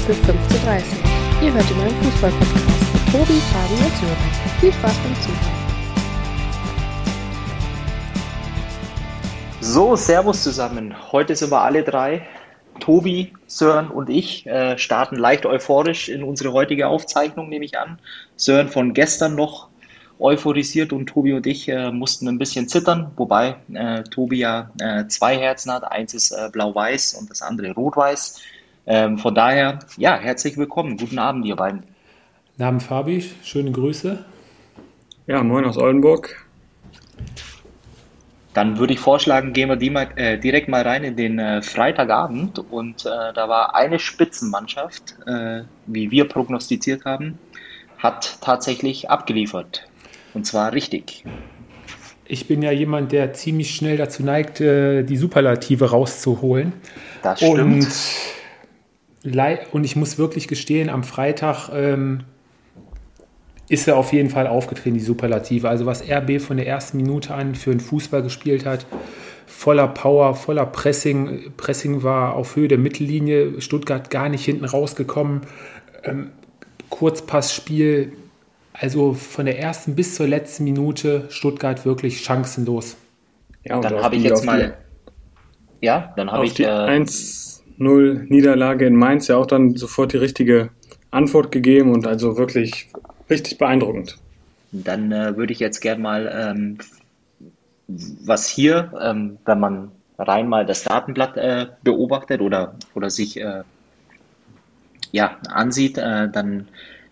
für 15.30 Ihr hört den neuen Fußball-Podcast mit Tobi, Fabi und Sören. Viel Spaß beim Zuhören. So, Servus zusammen. Heute sind wir alle drei. Tobi, Sören und ich äh, starten leicht euphorisch in unsere heutige Aufzeichnung, nehme ich an. Sören von gestern noch euphorisiert und Tobi und ich äh, mussten ein bisschen zittern, wobei äh, Tobi ja äh, zwei Herzen hat. Eins ist äh, blau-weiß und das andere rot-weiß. Ähm, von daher, ja, herzlich willkommen. Guten Abend, ihr beiden. Namen Fabi, schöne Grüße. Ja, moin aus Oldenburg. Dann würde ich vorschlagen, gehen wir die mal, äh, direkt mal rein in den äh, Freitagabend. Und äh, da war eine Spitzenmannschaft, äh, wie wir prognostiziert haben, hat tatsächlich abgeliefert. Und zwar richtig. Ich bin ja jemand, der ziemlich schnell dazu neigt, äh, die Superlative rauszuholen. Das stimmt. Und, und ich muss wirklich gestehen, am Freitag ähm, ist er auf jeden Fall aufgetreten, die Superlative. Also was RB von der ersten Minute an für den Fußball gespielt hat, voller Power, voller Pressing. Pressing war auf Höhe der Mittellinie, Stuttgart gar nicht hinten rausgekommen. Ähm, Kurzpassspiel, also von der ersten bis zur letzten Minute Stuttgart wirklich chancenlos. Ja, und dann habe ich jetzt mal. Ja, dann habe ich. Die äh, 1-0 Niederlage in Mainz ja auch dann sofort die richtige Antwort gegeben und also wirklich richtig beeindruckend. Dann äh, würde ich jetzt gerne mal, ähm, was hier, ähm, wenn man rein mal das Datenblatt äh, beobachtet oder, oder sich äh, ja, ansieht, äh, dann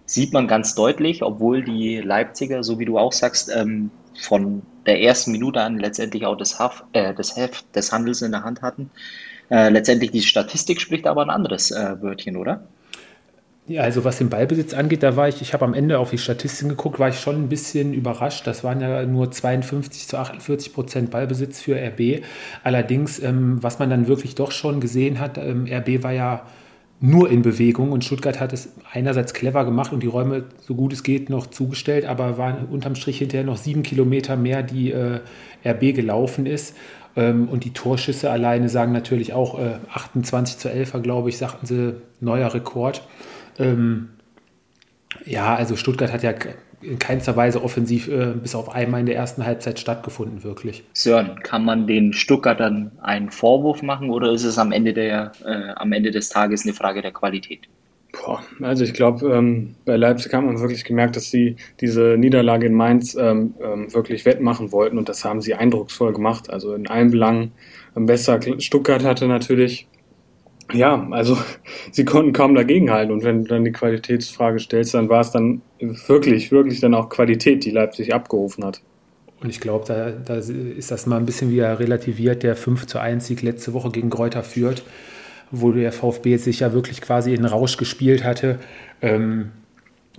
sieht man ganz deutlich, obwohl die Leipziger, so wie du auch sagst, ähm, von der ersten Minute an letztendlich auch das, Haf, äh, das Heft des Handels in der Hand hatten. Äh, letztendlich die Statistik spricht aber ein anderes äh, Wörtchen, oder? Ja, also was den Ballbesitz angeht, da war ich, ich habe am Ende auf die Statistiken geguckt, war ich schon ein bisschen überrascht. Das waren ja nur 52 zu 48 Prozent Ballbesitz für RB. Allerdings, ähm, was man dann wirklich doch schon gesehen hat, ähm, RB war ja nur in Bewegung und Stuttgart hat es einerseits clever gemacht und die Räume so gut es geht noch zugestellt, aber waren unterm Strich hinterher noch sieben Kilometer mehr, die äh, RB gelaufen ist. Ähm, und die Torschüsse alleine sagen natürlich auch äh, 28 zu 11, glaube ich, sagten sie, neuer Rekord. Ähm, ja, also Stuttgart hat ja in keinster Weise offensiv äh, bis auf einmal in der ersten Halbzeit stattgefunden, wirklich. Sören, kann man den Stuttgartern einen Vorwurf machen oder ist es am Ende, der, äh, am Ende des Tages eine Frage der Qualität? Boah, also ich glaube, ähm, bei Leipzig hat man wirklich gemerkt, dass sie diese Niederlage in Mainz ähm, ähm, wirklich wettmachen wollten und das haben sie eindrucksvoll gemacht. Also in allen Belangen besser. Stuttgart hatte natürlich ja, also sie konnten kaum dagegenhalten. Und wenn du dann die Qualitätsfrage stellst, dann war es dann wirklich, wirklich dann auch Qualität, die Leipzig abgerufen hat. Und ich glaube, da, da, ist das mal ein bisschen wieder relativiert, der 5 zu 1 Sieg letzte Woche gegen Kräuter führt, wo der VfB sich ja wirklich quasi in Rausch gespielt hatte. Ähm,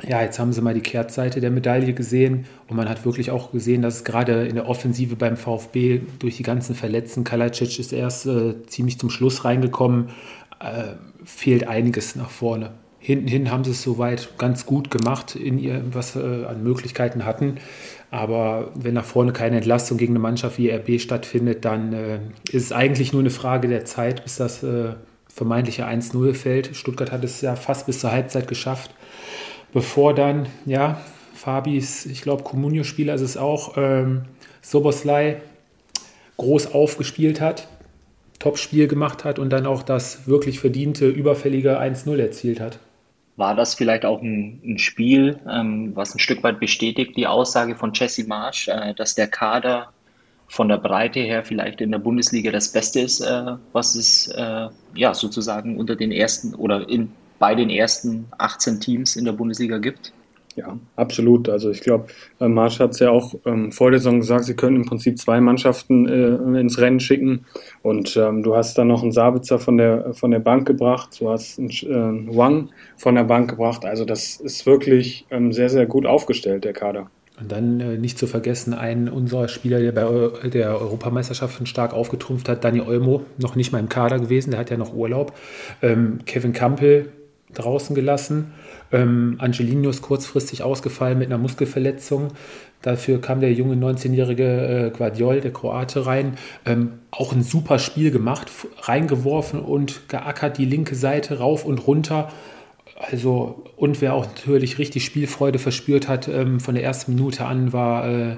ja, jetzt haben sie mal die Kehrtseite der Medaille gesehen und man hat wirklich auch gesehen, dass es gerade in der Offensive beim VfB durch die ganzen Verletzten, Kalajdzic ist erst äh, ziemlich zum Schluss reingekommen, äh, fehlt einiges nach vorne. Hinten hin haben sie es soweit ganz gut gemacht, in ihr, was äh, an Möglichkeiten hatten. Aber wenn nach vorne keine Entlastung gegen eine Mannschaft wie RB stattfindet, dann äh, ist es eigentlich nur eine Frage der Zeit, bis das äh, vermeintliche 1-0 fällt. Stuttgart hat es ja fast bis zur Halbzeit geschafft, bevor dann, ja, Fabis, ich glaube, Comunio-Spieler ist es auch, ähm, Soboslai groß aufgespielt hat Top-Spiel gemacht hat und dann auch das wirklich verdiente, überfällige 1-0 erzielt hat. War das vielleicht auch ein, ein Spiel, ähm, was ein Stück weit bestätigt, die Aussage von Jesse Marsch, äh, dass der Kader von der Breite her vielleicht in der Bundesliga das Beste ist, äh, was es äh, ja sozusagen unter den ersten oder in, bei den ersten 18 Teams in der Bundesliga gibt? Ja, absolut. Also ich glaube, äh, Marsch hat es ja auch ähm, vor der Saison gesagt, sie können im Prinzip zwei Mannschaften äh, ins Rennen schicken. Und ähm, du hast dann noch einen Sabitzer von der, von der Bank gebracht, du hast einen äh, Wang von der Bank gebracht. Also das ist wirklich ähm, sehr, sehr gut aufgestellt, der Kader. Und dann äh, nicht zu vergessen, ein unserer Spieler, der bei der Europameisterschaft stark aufgetrumpft hat, Dani Olmo, noch nicht mal im Kader gewesen, der hat ja noch Urlaub. Ähm, Kevin Campbell draußen gelassen. Ähm, Angelino ist kurzfristig ausgefallen mit einer Muskelverletzung. Dafür kam der junge 19-jährige äh, Guardiol, der Kroate, rein. Ähm, auch ein super Spiel gemacht, reingeworfen und geackert die linke Seite rauf und runter. Also, und wer auch natürlich richtig Spielfreude verspürt hat, ähm, von der ersten Minute an war äh,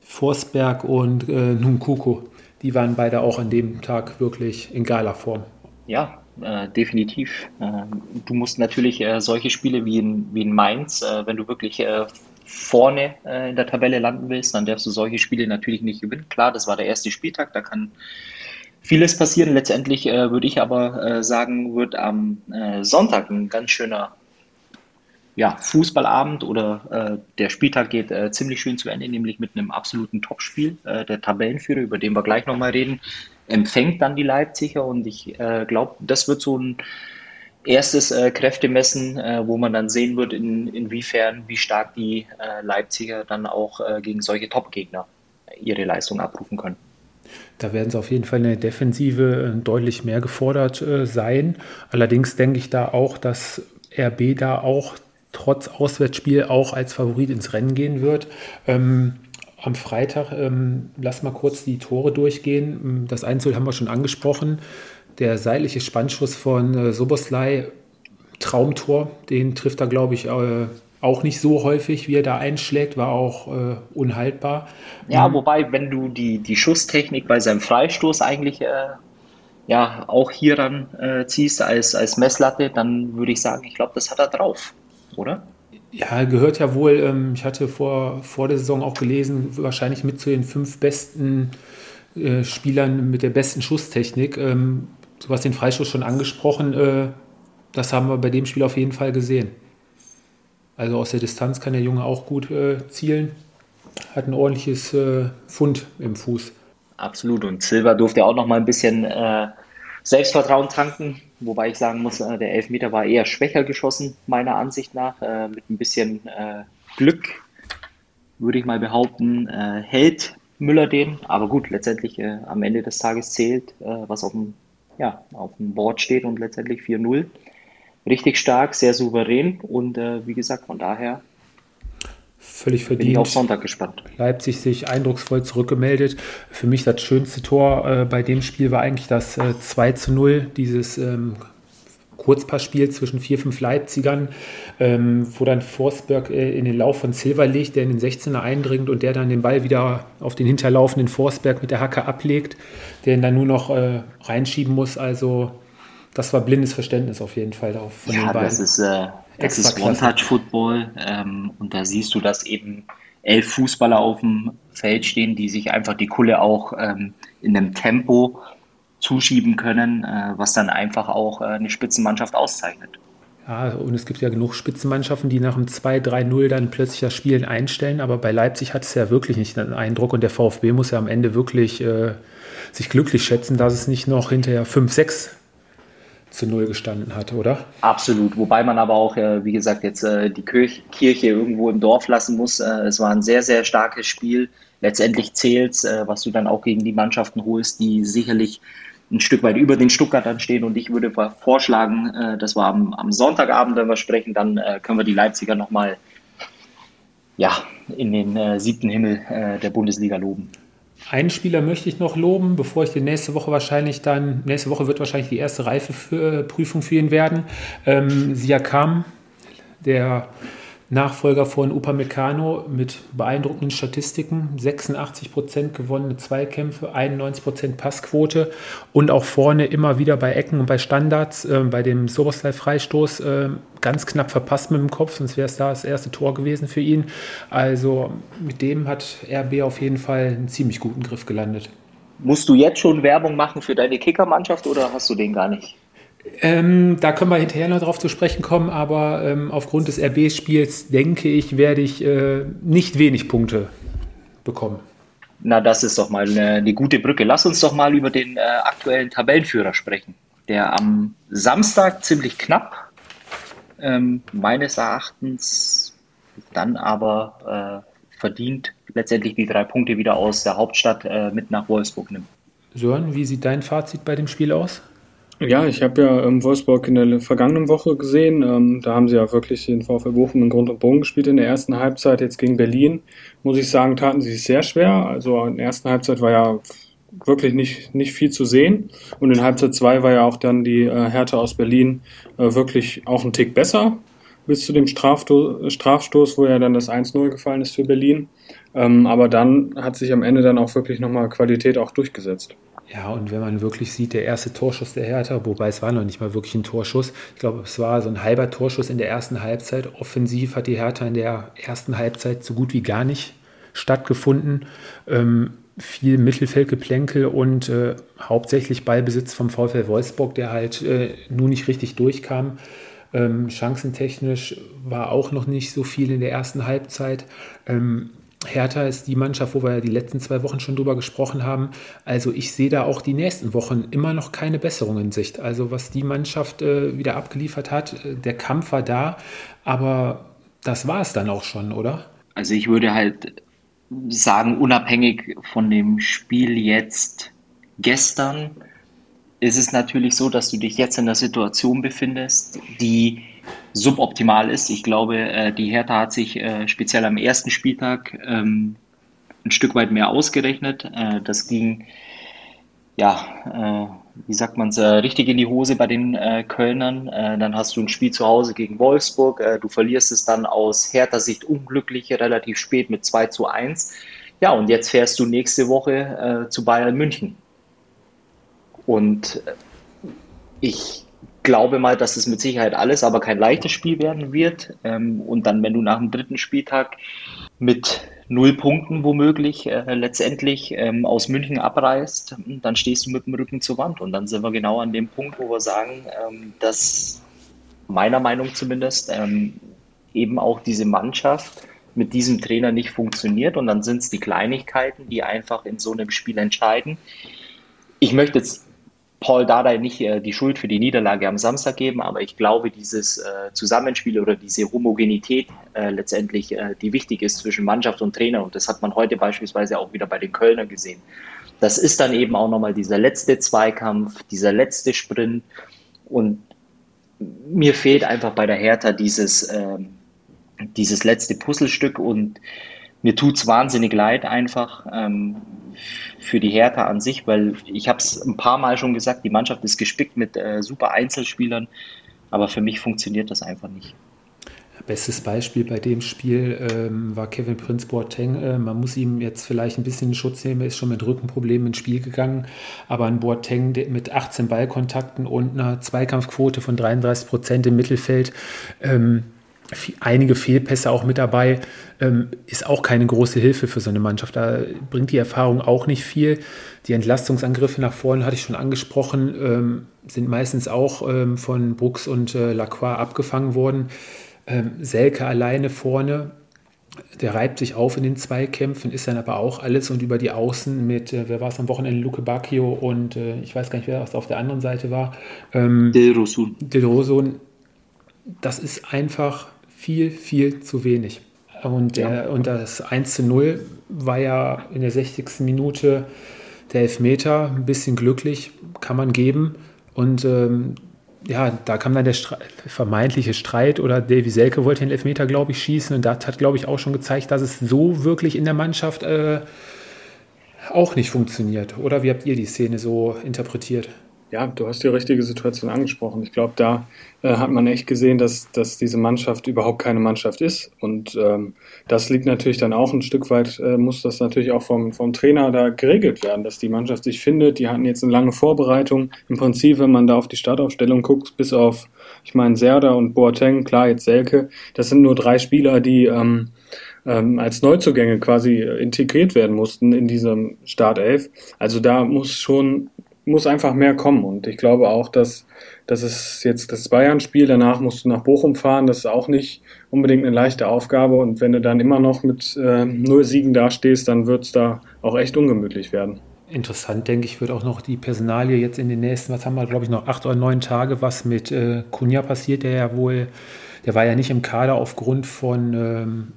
Forsberg und äh, Nunkuko. Die waren beide auch an dem Tag wirklich in geiler Form. Ja, äh, definitiv. Äh, du musst natürlich äh, solche Spiele wie in, wie in Mainz, äh, wenn du wirklich äh, vorne in der Tabelle landen willst, dann darfst du solche Spiele natürlich nicht gewinnen. Klar, das war der erste Spieltag, da kann vieles passieren. Letztendlich würde ich aber sagen, wird am Sonntag ein ganz schöner ja, Fußballabend oder der Spieltag geht ziemlich schön zu Ende, nämlich mit einem absoluten Topspiel. der Tabellenführer, über den wir gleich nochmal reden, empfängt dann die Leipziger und ich äh, glaube, das wird so ein erstes äh, Kräftemessen, äh, wo man dann sehen wird, in, inwiefern, wie stark die äh, Leipziger dann auch äh, gegen solche Top-Gegner ihre Leistung abrufen können. Da werden sie auf jeden Fall in der Defensive äh, deutlich mehr gefordert sein. Allerdings denke ich da auch, dass RB da auch trotz Auswärtsspiel auch als Favorit ins Rennen gehen wird. Ähm, am Freitag, ähm, lass mal kurz die Tore durchgehen. Ähm, das Einzel haben wir schon angesprochen. Der seitliche Spannschuss von äh, Soboslai, Traumtor, den trifft er, glaube ich, äh, auch nicht so häufig, wie er da einschlägt, war auch äh, unhaltbar. Ja, mhm. wobei, wenn du die, die Schusstechnik bei seinem Freistoß eigentlich äh, ja auch hier dann äh, ziehst als, als Messlatte, dann würde ich sagen, ich glaube, das hat er drauf, oder? Ja, gehört ja wohl, ähm, ich hatte vor, vor der Saison auch gelesen, wahrscheinlich mit zu den fünf besten äh, Spielern mit der besten Schusstechnik. Ähm, du hast den Freischuss schon angesprochen, äh, das haben wir bei dem Spiel auf jeden Fall gesehen. Also aus der Distanz kann der Junge auch gut äh, zielen, hat ein ordentliches äh, Fund im Fuß. Absolut, und Silva durfte auch noch mal ein bisschen äh, Selbstvertrauen tanken Wobei ich sagen muss, äh, der Elfmeter war eher schwächer geschossen, meiner Ansicht nach. Äh, mit ein bisschen äh, Glück, würde ich mal behaupten, hält Müller den. Aber gut, letztendlich am Ende des Tages zählt, was auf dem, ja, auf dem Board steht und letztendlich 4-0. Richtig stark, sehr souverän und wie gesagt, von daher völlig verdient. Bin ich auf Sonntag gespannt. Leipzig sich eindrucksvoll zurückgemeldet. Für mich das schönste Tor äh, bei dem Spiel war eigentlich das äh, 2 zu 0, dieses ähm, Kurzpassspiel zwischen vier, fünf Leipzigern, ähm, wo dann Forsberg äh, in den Lauf von Silva legt, der in den 16er eindringt und der dann den Ball wieder auf den hinterlaufenden Forsberg mit der Hacke ablegt, der ihn dann nur noch äh, reinschieben muss. Also das war blindes Verständnis auf jeden Fall darauf von ja, den beiden. Das ist, äh, das ist One-Touch-Football ähm, und da siehst du, dass eben elf Fußballer auf dem Feld stehen, die sich einfach die Kulle auch ähm, in einem Tempo zuschieben können, äh, was dann einfach auch äh, eine Spitzenmannschaft auszeichnet. Ja, und es gibt ja genug Spitzenmannschaften, die nach dem 2-3-0 dann plötzlich das Spielen einstellen, aber bei Leipzig hat es ja wirklich nicht den Eindruck und der VfB muss ja am Ende wirklich äh, sich glücklich schätzen, dass es nicht noch hinterher 5-6 zu Null gestanden hat, oder? Absolut, wobei man aber auch, äh, wie gesagt, jetzt äh, die Kirche irgendwo im Dorf lassen muss. Äh, es war ein sehr, sehr starkes Spiel. Letztendlich zählt es, was du dann auch gegen die Mannschaften holst, die sicherlich ein Stück weit über den Stuttgartern stehen. Und ich würde vorschlagen, dass wir am, Sonntagabend, wenn wir sprechen, dann können wir die Leipziger nochmal ja, in den siebten Himmel der Bundesliga loben. Einen Spieler möchte ich noch loben, bevor ich den nächste Woche wahrscheinlich dann, nächste Woche wird wahrscheinlich die erste Reifeprüfung für ihn werden. Ähm, Siakam, der Nachfolger von Upamecano mit beeindruckenden Statistiken. 86% gewonnene Zweikämpfe, 91% Passquote und auch vorne immer wieder bei Ecken und bei Standards, äh, bei dem Soboslai-Freistoß äh, ganz knapp verpasst mit dem Kopf, sonst wäre es da das erste Tor gewesen für ihn. Also mit dem hat RB auf jeden Fall einen ziemlich guten Griff gelandet. Musst du jetzt schon Werbung machen für deine Kickermannschaft oder hast du den gar nicht? Ähm, da können wir hinterher noch drauf zu sprechen kommen, aber ähm, aufgrund des RB-Spiels denke ich, werde ich äh, nicht wenig Punkte bekommen. Na, das ist doch mal eine, eine gute Brücke. Lass uns doch mal über den äh, aktuellen Tabellenführer sprechen, der am Samstag ziemlich knapp, ähm, meines Erachtens, dann aber äh, verdient letztendlich die drei Punkte wieder aus der Hauptstadt äh, mit nach Wolfsburg nimmt. Sören, wie sieht dein Fazit bei dem Spiel aus? Ja, ich habe ja ähm, Wolfsburg in der vergangenen Woche gesehen. Ähm, da haben sie ja wirklich den VfL Bochum in Grund und Bogen gespielt in der ersten Halbzeit. Jetzt gegen Berlin, muss ich sagen, taten sie sich sehr schwer. Also in der ersten Halbzeit war ja wirklich nicht, nicht viel zu sehen. Und in Halbzeit 2 war ja auch dann die äh, Hertha aus Berlin äh, wirklich auch ein Tick besser bis zu dem Strafsto Strafstoß, wo ja dann das 1-0 gefallen ist für Berlin. Ähm, aber dann hat sich am Ende dann auch wirklich nochmal Qualität auch durchgesetzt. Ja, und wenn man wirklich sieht, der erste Torschuss der Hertha, wobei es war noch nicht mal wirklich ein Torschuss. Ich glaube, es war so ein halber Torschuss in der ersten Halbzeit. Offensiv hat die Hertha in der ersten Halbzeit so gut wie gar nicht stattgefunden. Ähm, viel Mittelfeldgeplänkel und äh, hauptsächlich Ballbesitz vom VfL Wolfsburg, der halt äh, nun nicht richtig durchkam. Ähm, chancentechnisch war auch noch nicht so viel in der ersten Halbzeit. Ähm, Hertha ist die Mannschaft, wo wir ja die letzten zwei Wochen schon drüber gesprochen haben. Also ich sehe da auch die nächsten Wochen immer noch keine Besserung in Sicht. Also was die Mannschaft äh, wieder abgeliefert hat, äh, der Kampf war da, aber das war es dann auch schon, oder? Also ich würde halt sagen, unabhängig von dem Spiel jetzt gestern, ist es natürlich so, dass du dich jetzt in einer Situation befindest, die suboptimal ist. Ich glaube, äh, die Hertha hat sich äh, speziell am ersten Spieltag ähm, ein Stück weit mehr ausgerechnet. Äh, das ging, ja, wie sagt man es, richtig in die Hose bei den Kölnern. dann hast du ein Spiel zu Hause gegen Wolfsburg. du verlierst es dann aus Hertha Sicht unglücklich relativ spät mit 2 zu 1. Ja, und jetzt fährst du nächste Woche zu Bayern München. Und ich glaube mal, dass es mit Sicherheit alles, aber kein leichtes Spiel werden wird. Ähm, und dann, wenn du nach dem dritten Spieltag mit null Punkten womöglich äh, letztendlich ähm, aus München abreist, dann stehst du mit dem Rücken zur Wand. Und dann sind wir genau an dem Punkt, wo wir sagen, ähm, dass meiner Meinung zumindest ähm, eben auch diese Mannschaft mit diesem Trainer nicht funktioniert. Und dann sind es die Kleinigkeiten, die einfach in so einem Spiel entscheiden. Ich möchte jetzt Paul Dardai nicht äh, die Schuld für die Niederlage am Samstag geben, aber ich glaube, dieses äh, Zusammenspiel oder diese Homogenität äh, letztendlich, äh, die wichtig ist zwischen Mannschaft und Trainer, und das hat man heute beispielsweise auch wieder bei den Kölner gesehen. Das ist dann eben auch nochmal dieser letzte Zweikampf, dieser letzte Sprint. Und mir fehlt einfach bei der Hertha dieses, ähm, dieses letzte Puzzlestück und mir tut es wahnsinnig leid einfach. Ähm, für die Hertha an sich, weil ich habe es ein paar Mal schon gesagt, die Mannschaft ist gespickt mit äh, super Einzelspielern, aber für mich funktioniert das einfach nicht. Bestes Beispiel bei dem Spiel ähm, war Kevin Prince Boateng. Äh, man muss ihm jetzt vielleicht ein bisschen Schutz nehmen. Er ist schon mit Rückenproblemen ins Spiel gegangen. Aber ein Boateng mit 18 Ballkontakten und einer Zweikampfquote von 33 Prozent im Mittelfeld, ähm, einige Fehlpässe auch mit dabei, ähm, ist auch keine große Hilfe für so eine Mannschaft. Da bringt die Erfahrung auch nicht viel. Die Entlastungsangriffe nach vorne hatte ich schon angesprochen, ähm, sind meistens auch ähm, von Brooks und äh, Lacroix abgefangen worden. Ähm, Selke alleine vorne, der reibt sich auf in den Zweikämpfen, ist dann aber auch alles und über die Außen mit, äh, wer war es am Wochenende, Luke Bacchio und äh, ich weiß gar nicht, wer das auf der anderen Seite war. Ähm, Del Rosun. Del Rosun. Das ist einfach viel, viel zu wenig. Und, ja. der, und das 1 zu 0 war ja in der 60. Minute der Elfmeter, ein bisschen glücklich, kann man geben. Und ähm, ja, da kam dann der Streit, vermeintliche Streit oder Davy Selke wollte den Elfmeter, glaube ich, schießen. Und das hat, glaube ich, auch schon gezeigt, dass es so wirklich in der Mannschaft äh, auch nicht funktioniert. Oder wie habt ihr die Szene so interpretiert? Ja, du hast die richtige Situation angesprochen. Ich glaube, da äh, hat man echt gesehen, dass, dass diese Mannschaft überhaupt keine Mannschaft ist. Und ähm, das liegt natürlich dann auch ein Stück weit, äh, muss das natürlich auch vom, vom Trainer da geregelt werden, dass die Mannschaft sich findet. Die hatten jetzt eine lange Vorbereitung. Im Prinzip, wenn man da auf die Startaufstellung guckt, bis auf, ich meine, Serda und Boateng, klar, jetzt Selke, das sind nur drei Spieler, die ähm, ähm, als Neuzugänge quasi integriert werden mussten in diesem Startelf. Also da muss schon muss einfach mehr kommen. Und ich glaube auch, dass, dass es jetzt das Bayern-Spiel, danach musst du nach Bochum fahren, das ist auch nicht unbedingt eine leichte Aufgabe. Und wenn du dann immer noch mit äh, null Siegen dastehst, dann wird es da auch echt ungemütlich werden. Interessant, denke ich, wird auch noch die Personalie jetzt in den nächsten, was haben wir, glaube ich, noch acht oder neun Tage, was mit äh, Kunja passiert, der ja wohl, der war ja nicht im Kader aufgrund von ähm,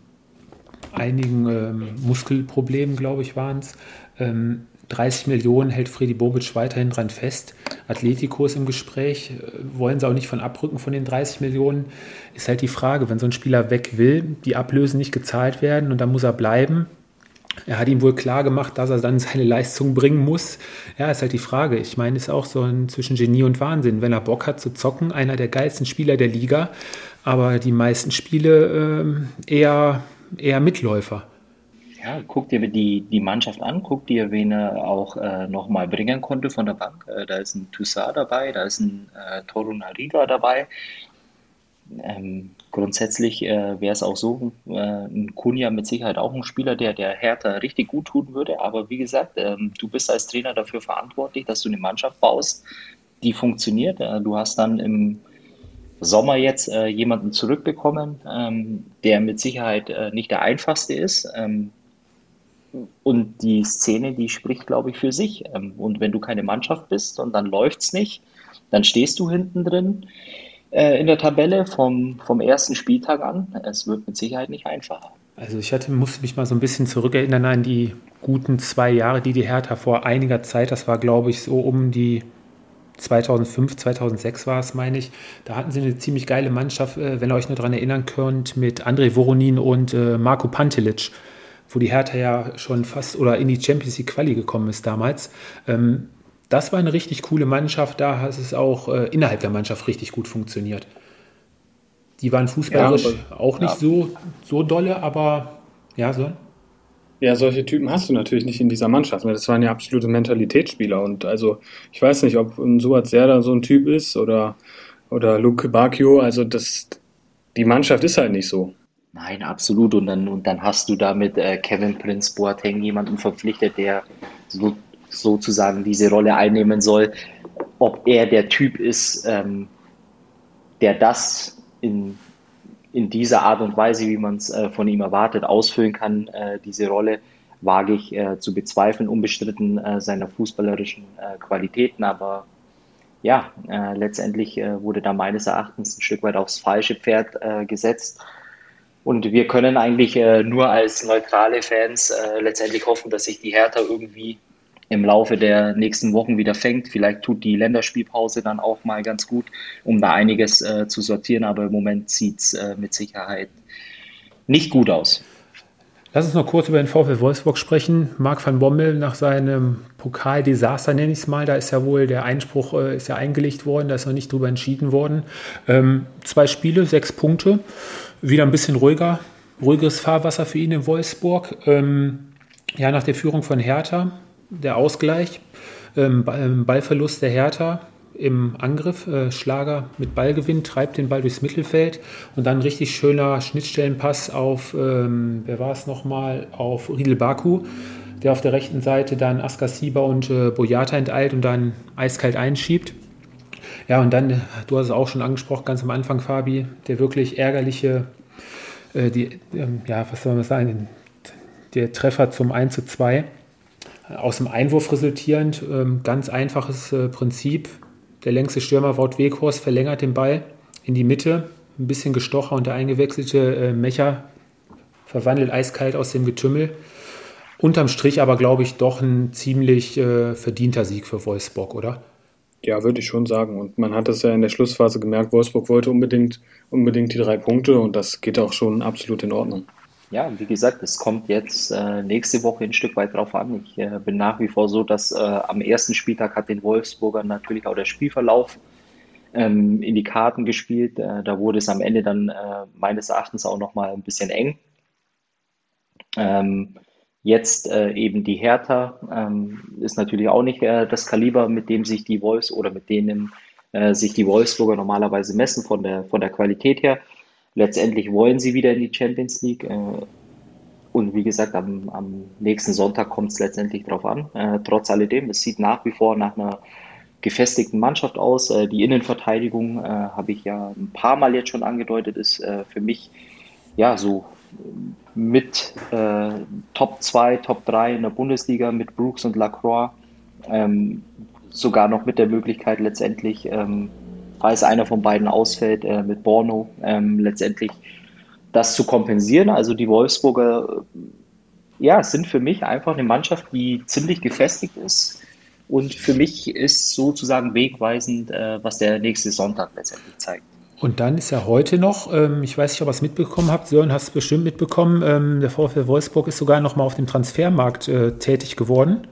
einigen ähm, Muskelproblemen, glaube ich, waren es. Ähm, 30 Millionen hält Freddy Bobic weiterhin dran fest. Atletico ist im Gespräch, wollen sie auch nicht von abrücken von den 30 Millionen. Ist halt die Frage, wenn so ein Spieler weg will, die Ablösen nicht gezahlt werden und dann muss er bleiben, er hat ihm wohl klar gemacht, dass er dann seine Leistung bringen muss. Ja, ist halt die Frage. Ich meine, ist auch so ein zwischen Genie und Wahnsinn. Wenn er Bock hat zu zocken, einer der geilsten Spieler der Liga, aber die meisten Spiele äh, eher, eher Mitläufer. Ja, guck dir die, die Mannschaft an, guck dir, wen er auch äh, nochmal bringen konnte von der Bank. Äh, da ist ein Toussaint dabei, da ist ein äh, Torunariga dabei. Ähm, grundsätzlich äh, wäre es auch so, äh, ein Kunja mit Sicherheit auch ein Spieler, der der Hertha richtig gut tun würde. Aber wie gesagt, ähm, du bist als Trainer dafür verantwortlich, dass du eine Mannschaft baust, die funktioniert. Äh, du hast dann im Sommer jetzt äh, jemanden zurückbekommen, ähm, der mit Sicherheit äh, nicht der einfachste ist. Und die Szene, die spricht, glaube ich, für sich. Ähm, und wenn du keine Mannschaft bist und dann läuft es nicht, dann stehst du hinten drin äh, in der Tabelle vom, vom ersten Spieltag an. Es wird mit Sicherheit nicht einfacher. Also ich hatte, musste mich mal so ein bisschen zurückerinnern an die guten zwei Jahre, die die Hertha vor einiger Zeit, das war glaube ich so um die 2005, 2006 war es, meine ich. Da hatten sie eine ziemlich geile Mannschaft, äh, wenn ihr euch nur daran erinnern könnt, mit André Voronin und äh, Marco Pantelic, wo die Hertha ja schon fast oder in die Champions League Quali gekommen ist damals. Ähm, das war eine richtig coole Mannschaft. Da hat es auch äh, innerhalb der Mannschaft richtig gut funktioniert. Die waren fußballerisch ja, aber, auch nicht ja. so, so dolle, aber ja, so. Ja, solche Typen hast du natürlich nicht in dieser Mannschaft. Das waren ja absolute Mentalitätsspieler. Und also, ich weiß nicht, ob ein Suat Serda so ein Typ ist oder, oder Luke Bacchio. Also, das, die Mannschaft ist halt nicht so. Nein, absolut. Und dann, und dann hast du damit äh, Kevin Prince Boateng jemanden verpflichtet, der so sozusagen diese Rolle einnehmen soll, ob er der Typ ist, ähm, der das in, in dieser Art und Weise, wie man es äh, von ihm erwartet, ausfüllen kann, äh, diese Rolle, wage ich äh, zu bezweifeln, unbestritten äh, seiner fußballerischen äh, Qualitäten. Aber ja, letztendlich wurde da meines Erachtens ein Stück weit aufs falsche Pferd gesetzt. Und wir können eigentlich nur als neutrale Fans letztendlich hoffen, dass sich die Hertha irgendwie im Laufe der nächsten Wochen wieder fängt. Vielleicht tut die Länderspielpause dann auch mal ganz gut, um da einiges äh, zu sortieren, aber im Moment sieht es äh, mit Sicherheit nicht gut aus. Lass uns noch kurz über den VfL Wolfsburg sprechen. Marc van Bommel nach seinem Pokaldesaster, nenne ich es mal, da ist ja wohl der Einspruch äh, ist ja eingelegt worden, da ist noch nicht drüber entschieden worden. Ähm, zwei Spiele, sechs Punkte, wieder ein bisschen ruhiger, ruhigeres Fahrwasser für ihn in Wolfsburg. Ähm, ja, nach der Führung von Hertha der Ausgleich, ähm, ähm, Ballverlust der Hertha im Angriff, äh, Schlager mit Ballgewinn, treibt den Ball durchs Mittelfeld und dann richtig schöner Schnittstellenpass auf, ähm, wer war es nochmal, auf Riedel Baku, der auf der rechten Seite dann Askasiba und äh, Boyata enteilt und dann eiskalt einschiebt. Ja, und dann, du hast es auch schon angesprochen, ganz am Anfang, Fabi, der wirklich ärgerliche, äh, die, ähm, ja, was soll man sagen, der Treffer zum 1 zu 2 aus dem Einwurf resultierend. Ähm, ganz einfaches äh, Prinzip. Der längste Stürmer Wout Weghorst verlängert den Ball in die Mitte. Ein bisschen gestocher und der eingewechselte äh, Mecher verwandelt eiskalt aus dem Getümmel. Unterm Strich aber, glaube ich, doch ein ziemlich äh, verdienter Sieg für Wolfsburg, oder? Ja, würde ich schon sagen. Und man hat das ja in der Schlussphase gemerkt, Wolfsburg wollte unbedingt, unbedingt die drei Punkte und das geht auch schon absolut in Ordnung ja, wie gesagt, es kommt jetzt äh, nächste Woche ein Stück weit drauf an. Ich äh, bin nach wie vor so, dass äh, am ersten Spieltag hat den Wolfsburgern natürlich auch der Spielverlauf ähm, in die Karten gespielt. Äh, da wurde es am Ende dann äh, meines Erachtens auch nochmal ein bisschen eng. Ähm, jetzt äh, eben die Hertha ähm, ist natürlich auch nicht das Kaliber, mit dem sich die Wolfs oder mit denen sich die Wolfsburger normalerweise messen von der, von der Qualität her. Letztendlich wollen sie wieder in die Champions League. Äh, und wie gesagt, am, am nächsten Sonntag kommt es letztendlich darauf an. Äh, trotz alledem, es sieht nach wie vor nach einer gefestigten Mannschaft aus. Äh, die Innenverteidigung, habe ich ja ein paar Mal jetzt schon angedeutet, ist für mich ja so mit äh, Top 2, Top 3 in der Bundesliga mit Brooks und Lacroix. Ähm, sogar noch mit der Möglichkeit letztendlich ähm, falls einer von beiden ausfällt, äh, mit Borno ähm, letztendlich das zu kompensieren. Also die Wolfsburger, äh, ja, sind für mich einfach eine Mannschaft, die ziemlich gefestigt ist. Und für mich ist sozusagen wegweisend, äh, was der nächste Sonntag letztendlich zeigt. Und dann ist ja heute noch, ähm, ich weiß nicht, ob ihr es mitbekommen habt, Sören, hast du bestimmt mitbekommen, ähm, der VfL Wolfsburg ist sogar noch mal auf dem Transfermarkt äh, tätig geworden.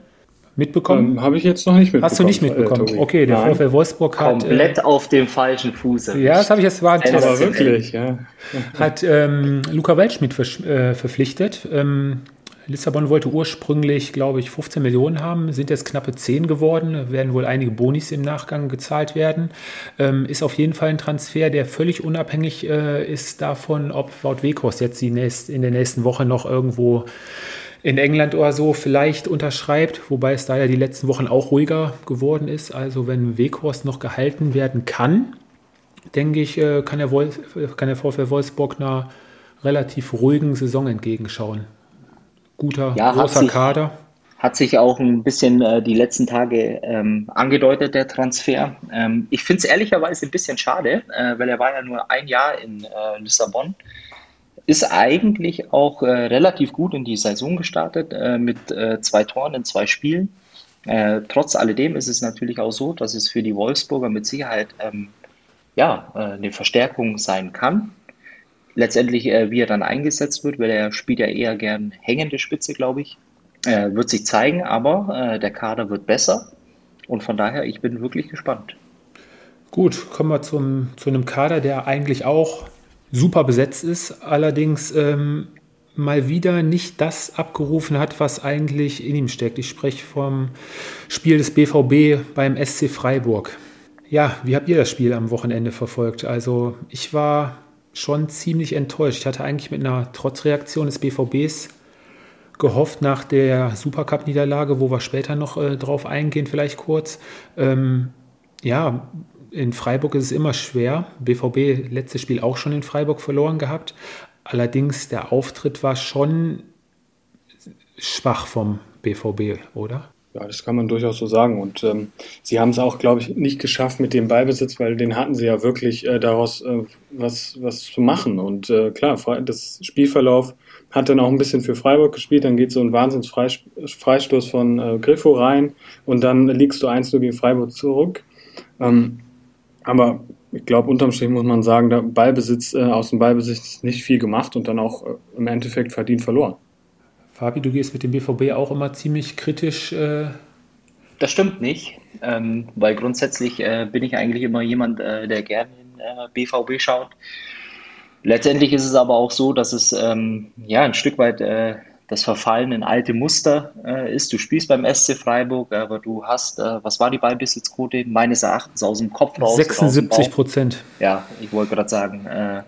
Mitbekommen? Ähm, Habe ich jetzt noch nicht mitbekommen. Hast du nicht mitbekommen? Äh, okay, der Nein. VfL Wolfsburg hat. Komplett äh, auf dem falschen Fuß. Ja, das habe ich jetzt war ein Test. Aber wirklich, ja. Hat ähm, Luca Waldschmidt ver äh, verpflichtet. Lissabon wollte ursprünglich, glaube ich, 15 Millionen haben, sind jetzt knappe 10 geworden, werden wohl einige Bonis im Nachgang gezahlt werden. Ähm, ist auf jeden Fall ein Transfer, der völlig unabhängig äh, ist davon, ob Wout Weghorst jetzt die nächst, in der nächsten Woche noch irgendwo in England oder so vielleicht unterschreibt, wobei es da ja die letzten Wochen auch ruhiger geworden ist. Also wenn Weghorst noch gehalten werden kann, denke ich, äh, kann der, Wolf, kann der VfL Wolfsburg einer relativ ruhigen Saison entgegenschauen. Guter, ja, großer sich, Kader. Hat sich auch ein bisschen äh, die letzten Tage ähm, angedeutet, der Transfer. Ähm, ich finde es ehrlicherweise ein bisschen schade, äh, weil er war ja nur ein Jahr in äh, Lissabon ist eigentlich auch äh, relativ gut in die Saison gestartet äh, mit äh, zwei Toren in zwei Spielen. Trotz alledem ist es natürlich auch so, dass es für die Wolfsburger mit Sicherheit ähm, ja, eine Verstärkung sein kann. Letztendlich, äh, wie er dann eingesetzt wird, weil er spielt ja eher gern hängende Spitze, glaube ich, wird sich zeigen, aber der Kader wird besser und von daher, ich bin wirklich gespannt. Gut, kommen wir zum, zu einem Kader, der eigentlich auch super besetzt ist, allerdings ähm, mal wieder nicht das abgerufen hat, was eigentlich in ihm steckt. Ich spreche vom Spiel des BVB beim SC Freiburg. Ja, wie habt ihr das Spiel am Wochenende verfolgt? Also ich war schon ziemlich enttäuscht. Ich hatte eigentlich mit einer Trotzreaktion des BVBs gehofft nach der Supercup-Niederlage, wo wir später noch äh, drauf eingehen, vielleicht kurz. Ähm, ja, in Freiburg ist es immer schwer. BVB letztes Spiel auch schon in Freiburg verloren gehabt. Allerdings der Auftritt war schon schwach vom BVB, oder? Ja, das kann man durchaus so sagen. Und ähm, sie haben es auch, glaube ich, nicht geschafft mit dem Ballbesitz, weil den hatten sie ja wirklich äh, daraus äh, was, was zu machen. Und äh, klar, das Spielverlauf hat dann auch ein bisschen für Freiburg gespielt. Dann geht so ein Wahnsinnsfreistoß von äh, Griffo rein und dann liegst du 1 gegen Freiburg zurück. Ähm, aber ich glaube, unterm Strich muss man sagen, der Ballbesitz, äh, aus dem Ballbesitz nicht viel gemacht und dann auch äh, im Endeffekt verdient verloren. Fabi, du gehst mit dem BVB auch immer ziemlich kritisch. Äh das stimmt nicht, ähm, weil grundsätzlich äh, bin ich eigentlich immer jemand, äh, der gerne in BVB äh, schaut. Letztendlich ist es aber auch so, dass es ähm, ja ein Stück weit das Verfallen in alte Muster äh, ist. Du spielst beim SC Freiburg, aber du hast, äh, was war die Ballbesitzquote? Meines Erachtens aus dem Kopf raus. 76 Prozent. Ja, ich wollte gerade sagen, äh,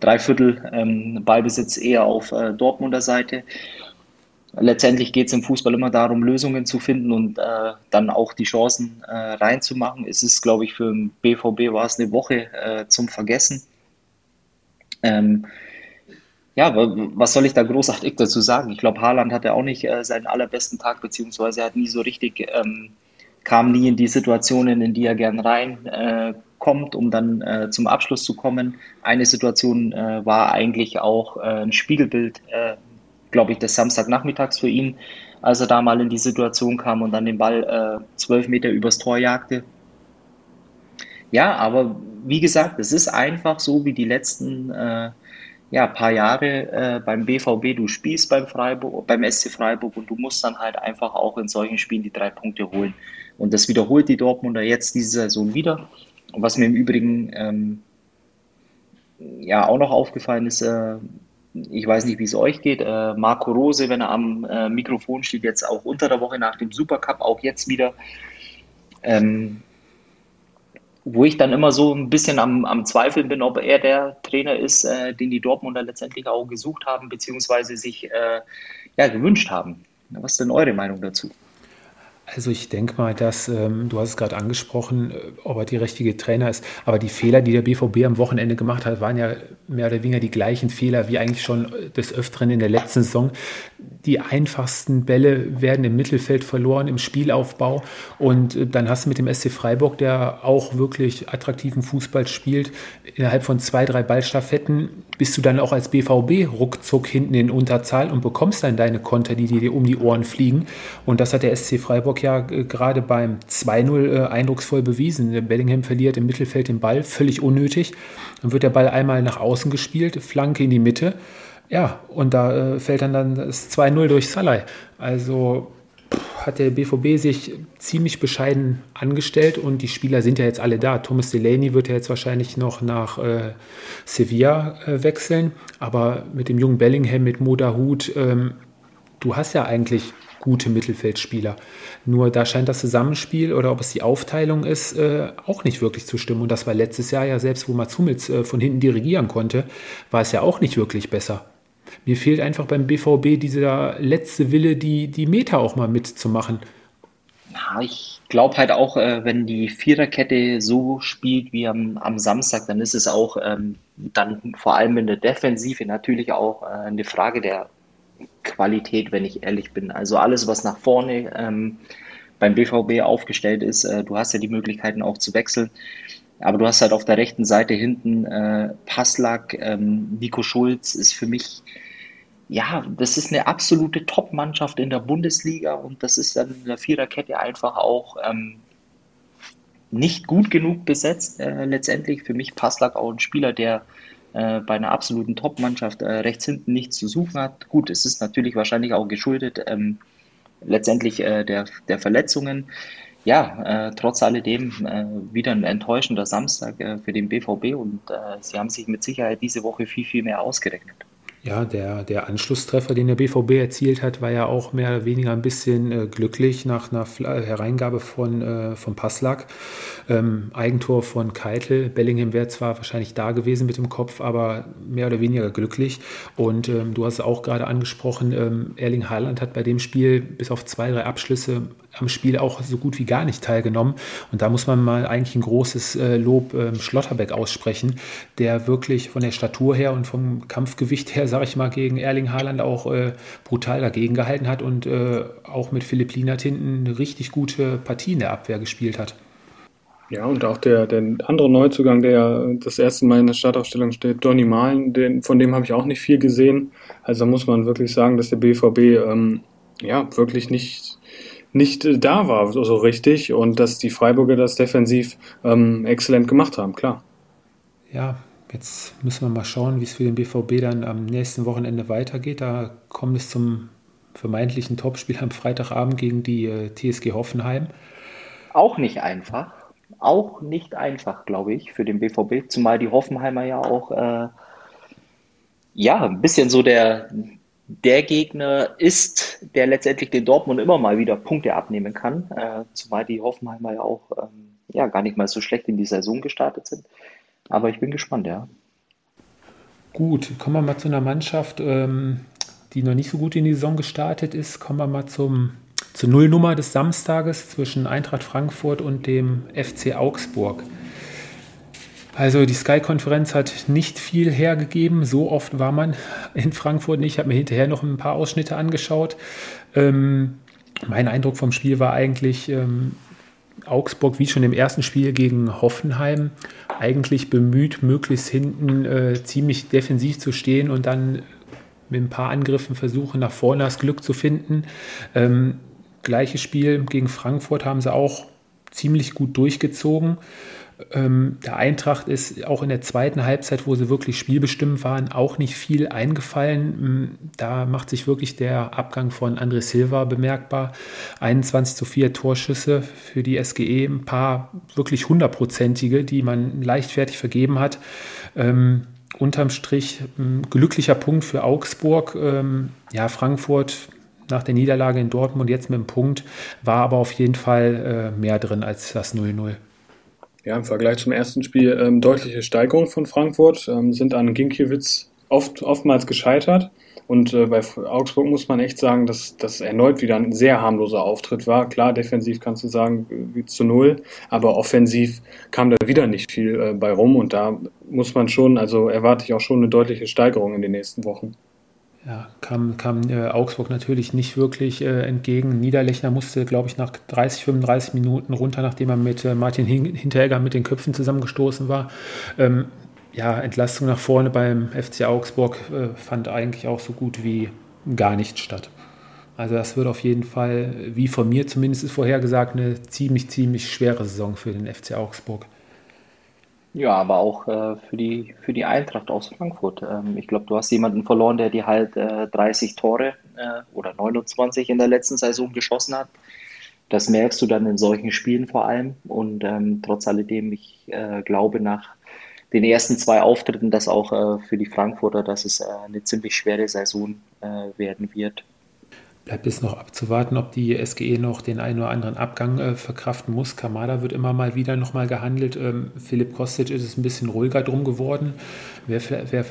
drei Viertel ähm, Ballbesitz eher auf äh, Dortmunder Seite. Letztendlich geht es im Fußball immer darum, Lösungen zu finden und äh, dann auch die Chancen äh, reinzumachen. Es ist, glaube ich, für den BVB war es eine Woche zum Vergessen. Ähm, ja, was soll ich da großartig dazu sagen? Ich glaube, Haaland hatte auch nicht äh, seinen allerbesten Tag, beziehungsweise er hat nie so richtig, ähm, kam nie in die Situationen, in die er gern reinkommt, äh, um dann äh, zum Abschluss zu kommen. Eine Situation äh, war eigentlich auch äh, ein Spiegelbild, äh, glaube ich, des Samstagnachmittags für ihn, als er da mal in die Situation kam und dann den Ball zwölf Meter übers Tor jagte. Ja, aber wie gesagt, es ist einfach so wie die letzten ja, paar Jahre äh, beim BVB, du spielst beim Freiburg, beim SC Freiburg und du musst dann halt einfach auch in solchen Spielen die drei Punkte holen. Und das wiederholt die Dortmunder jetzt diese Saison wieder. Was mir im Übrigen ähm, ja auch noch aufgefallen ist, äh, ich weiß nicht, wie es euch geht, äh, Marco Rose, wenn er am äh, Mikrofon steht, jetzt auch unter der Woche nach dem Supercup, auch jetzt wieder, ähm, wo ich dann immer so ein bisschen am, am Zweifeln bin, ob er der Trainer ist, äh, den die Dortmunder letztendlich auch gesucht haben, beziehungsweise sich äh, ja, gewünscht haben. Was ist denn eure Meinung dazu? Also ich denke mal, dass, ähm, du hast es gerade angesprochen, äh, ob er die richtige Trainer ist, aber die Fehler, die der BVB am Wochenende gemacht hat, waren ja mehr oder weniger die gleichen Fehler wie eigentlich schon des Öfteren in der letzten Saison. Die einfachsten Bälle werden im Mittelfeld verloren, im Spielaufbau. Und äh, dann hast du mit dem SC Freiburg, der auch wirklich attraktiven Fußball spielt, innerhalb von zwei, drei Ballstaffetten bist du dann auch als BVB ruckzuck hinten in Unterzahl und bekommst dann deine Konter, die dir um die Ohren fliegen. Und das hat der SC Freiburg ja äh, gerade beim 2-0 äh, eindrucksvoll bewiesen. Bellingham verliert im Mittelfeld den Ball, völlig unnötig. Dann wird der Ball einmal nach außen gespielt, Flanke in die Mitte. Ja, und da äh, fällt dann, dann das 2-0 durch Salai. Also hat der BVB sich ziemlich bescheiden angestellt und die Spieler sind ja jetzt alle da. Thomas Delaney wird ja jetzt wahrscheinlich noch nach äh, Sevilla äh, wechseln, aber mit dem jungen Bellingham, mit Moda Hut, ähm, du hast ja eigentlich gute Mittelfeldspieler. Nur da scheint das Zusammenspiel oder ob es die Aufteilung ist, äh, auch nicht wirklich zu stimmen. Und das war letztes Jahr ja selbst, wo Mats Hummels äh, von hinten dirigieren konnte, war es ja auch nicht wirklich besser. Mir fehlt einfach beim BVB dieser letzte Wille, die, die Meter auch mal mitzumachen. Ja, ich glaube halt auch, äh, wenn die Viererkette so spielt wie am, am Samstag, dann ist es auch ähm, dann vor allem in der Defensive natürlich auch äh, eine Frage der Qualität, wenn ich ehrlich bin. Also alles, was nach vorne ähm, beim BVB aufgestellt ist, äh, du hast ja die Möglichkeiten auch zu wechseln. Aber du hast halt auf der rechten Seite hinten äh, Passlack, ähm, Nico Schulz ist für mich, ja, das ist eine absolute Top-Mannschaft in der Bundesliga und das ist dann in der Viererkette einfach auch ähm, nicht gut genug besetzt. Äh, letztendlich für mich Passlack auch ein Spieler, der äh, bei einer absoluten Top-Mannschaft äh, rechts hinten nichts zu suchen hat. Gut, es ist natürlich wahrscheinlich auch geschuldet ähm, letztendlich äh, der, der Verletzungen ja, äh, trotz alledem äh, wieder ein enttäuschender Samstag äh, für den BVB und äh, sie haben sich mit Sicherheit diese Woche viel, viel mehr ausgerechnet. Ja, der, der Anschlusstreffer, den der BVB erzielt hat, war ja auch mehr oder weniger ein bisschen äh, glücklich nach einer Hereingabe von, äh, von Passlack. Ähm, Eigentor von Keitel. Bellingham wäre zwar wahrscheinlich da gewesen mit dem Kopf, aber mehr oder weniger glücklich. Und ähm, du hast es auch gerade angesprochen, ähm, Erling Haaland hat bei dem Spiel bis auf zwei, drei Abschlüsse am Spiel auch so gut wie gar nicht teilgenommen. Und da muss man mal eigentlich ein großes äh, Lob ähm, Schlotterbeck aussprechen, der wirklich von der Statur her und vom Kampfgewicht her, sage ich mal, gegen Erling Haaland auch äh, brutal dagegen gehalten hat und äh, auch mit Philipp Lienert hinten eine richtig gute Partie in der Abwehr gespielt hat. Ja, und auch der, der andere Neuzugang, der das erste Mal in der Startaufstellung steht, Donny Malen, den, von dem habe ich auch nicht viel gesehen. Also muss man wirklich sagen, dass der BVB ähm, ja wirklich nicht nicht äh, da war so richtig und dass die Freiburger das defensiv ähm, exzellent gemacht haben, klar. Ja, jetzt müssen wir mal schauen, wie es für den BVB dann am nächsten Wochenende weitergeht. Da kommt es zum vermeintlichen Topspiel am Freitagabend gegen die äh, TSG Hoffenheim. Auch nicht einfach. Auch nicht einfach, glaube ich, für den BVB, zumal die Hoffenheimer ja auch äh, ja, ein bisschen so der, der Gegner ist, der letztendlich den Dortmund immer mal wieder Punkte abnehmen kann, äh, zumal die Hoffenheimer ja auch ähm, ja, gar nicht mal so schlecht in die Saison gestartet sind. Aber ich bin gespannt, ja. Gut, kommen wir mal zu einer Mannschaft, ähm, die noch nicht so gut in die Saison gestartet ist. Kommen wir mal zum, zur Nullnummer des Samstages zwischen Eintracht Frankfurt und dem FC Augsburg. Also die Sky-Konferenz hat nicht viel hergegeben. So oft war man in Frankfurt nicht. Ich habe mir hinterher noch ein paar Ausschnitte angeschaut. Ähm, mein Eindruck vom Spiel war eigentlich, ähm, Augsburg, wie schon im ersten Spiel gegen Hoffenheim, eigentlich bemüht, möglichst hinten äh, ziemlich defensiv zu stehen und dann mit ein paar Angriffen versuchen, nach vorne das Glück zu finden. Ähm, gleiches Spiel gegen Frankfurt haben sie auch ziemlich gut durchgezogen. Ähm, der Eintracht ist auch in der zweiten Halbzeit, wo sie wirklich spielbestimmt waren, auch nicht viel eingefallen. Ähm, da macht sich wirklich der Abgang von André Silva bemerkbar. 21 zu 4 Torschüsse für die SGE, ein paar wirklich hundertprozentige, die man leichtfertig vergeben hat. Ähm, unterm Strich ein ähm, glücklicher Punkt für Augsburg. Ähm, ja, Frankfurt nach der Niederlage in Dortmund jetzt mit dem Punkt, war aber auf jeden Fall äh, mehr drin als das 0-0. Ja, im Vergleich zum ersten Spiel ähm, deutliche Steigerung von Frankfurt, ähm, sind an Ginkiewicz oft, oftmals gescheitert. Und äh, bei Augsburg muss man echt sagen, dass das erneut wieder ein sehr harmloser Auftritt war. Klar, defensiv kannst du sagen, wie zu null, aber offensiv kam da wieder nicht viel äh, bei rum und da muss man schon, also erwarte ich auch schon eine deutliche Steigerung in den nächsten Wochen. Ja, kam, kam äh, Augsburg natürlich nicht wirklich äh, entgegen. Niederlechner musste, glaube ich, nach 30, 35 Minuten runter, nachdem er mit äh, Martin Hinteregger mit den Köpfen zusammengestoßen war. Ähm, ja, Entlastung nach vorne beim FC Augsburg äh, fand eigentlich auch so gut wie gar nicht statt. Also das wird auf jeden Fall, wie von mir zumindest vorhergesagt, eine ziemlich, ziemlich schwere Saison für den FC Augsburg. Ja, aber auch äh, für die, für die Eintracht aus Frankfurt. Ähm, ich glaube, du hast jemanden verloren, der dir halt äh, 30 Tore äh, oder 29 in der letzten Saison geschossen hat. Das merkst du dann in solchen Spielen vor allem. Und ähm, trotz alledem, ich äh, glaube nach den ersten zwei Auftritten, dass auch äh, für die Frankfurter, dass es äh, eine ziemlich schwere Saison werden wird bleibt es noch abzuwarten, ob die SGE noch den einen oder anderen Abgang äh, verkraften muss. Kamada wird immer mal wieder nochmal gehandelt. Ähm, Philipp Kostic ist es ein bisschen ruhiger drum geworden. Wäre wär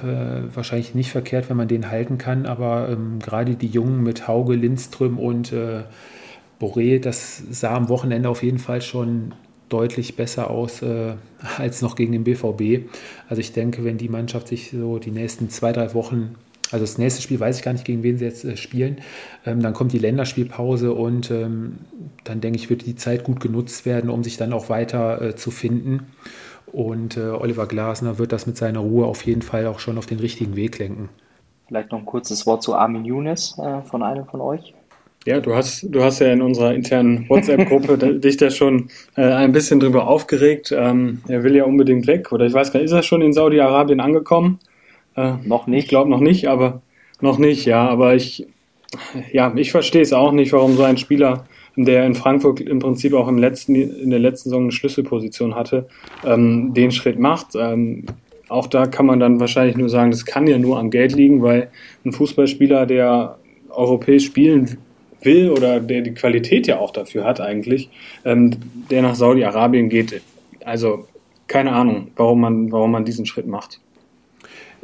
wahrscheinlich nicht verkehrt, wenn man den halten kann, aber ähm, gerade die Jungen mit Hauge, Lindström und äh, Boré, das sah am Wochenende auf jeden Fall schon deutlich besser aus äh, als noch gegen den BVB. Also ich denke, wenn die Mannschaft sich so die nächsten zwei, drei Wochen also das nächste Spiel weiß ich gar nicht, gegen wen sie jetzt äh, spielen. Ähm, dann kommt die Länderspielpause und ähm, dann denke ich, wird die Zeit gut genutzt werden, um sich dann auch weiter äh, zu finden. Und äh, Oliver Glasner wird das mit seiner Ruhe auf jeden Fall auch schon auf den richtigen Weg lenken. Vielleicht noch ein kurzes Wort zu Armin Younes äh, von einem von euch. Ja, du hast, du hast ja in unserer internen WhatsApp-Gruppe dich da schon äh, ein bisschen drüber aufgeregt. Ähm, er will ja unbedingt weg. Oder ich weiß gar nicht, ist er schon in Saudi-Arabien angekommen? Äh, noch nicht. Ich glaube noch nicht, aber noch nicht, ja. Aber ich, ja, ich verstehe es auch nicht, warum so ein Spieler, der in Frankfurt im Prinzip auch im letzten, in der letzten Saison eine Schlüsselposition hatte, ähm, den Schritt macht. Ähm, auch da kann man dann wahrscheinlich nur sagen, das kann ja nur am Geld liegen, weil ein Fußballspieler, der europäisch spielen will oder der die Qualität ja auch dafür hat eigentlich, ähm, der nach Saudi-Arabien geht. Also keine Ahnung, warum man, warum man diesen Schritt macht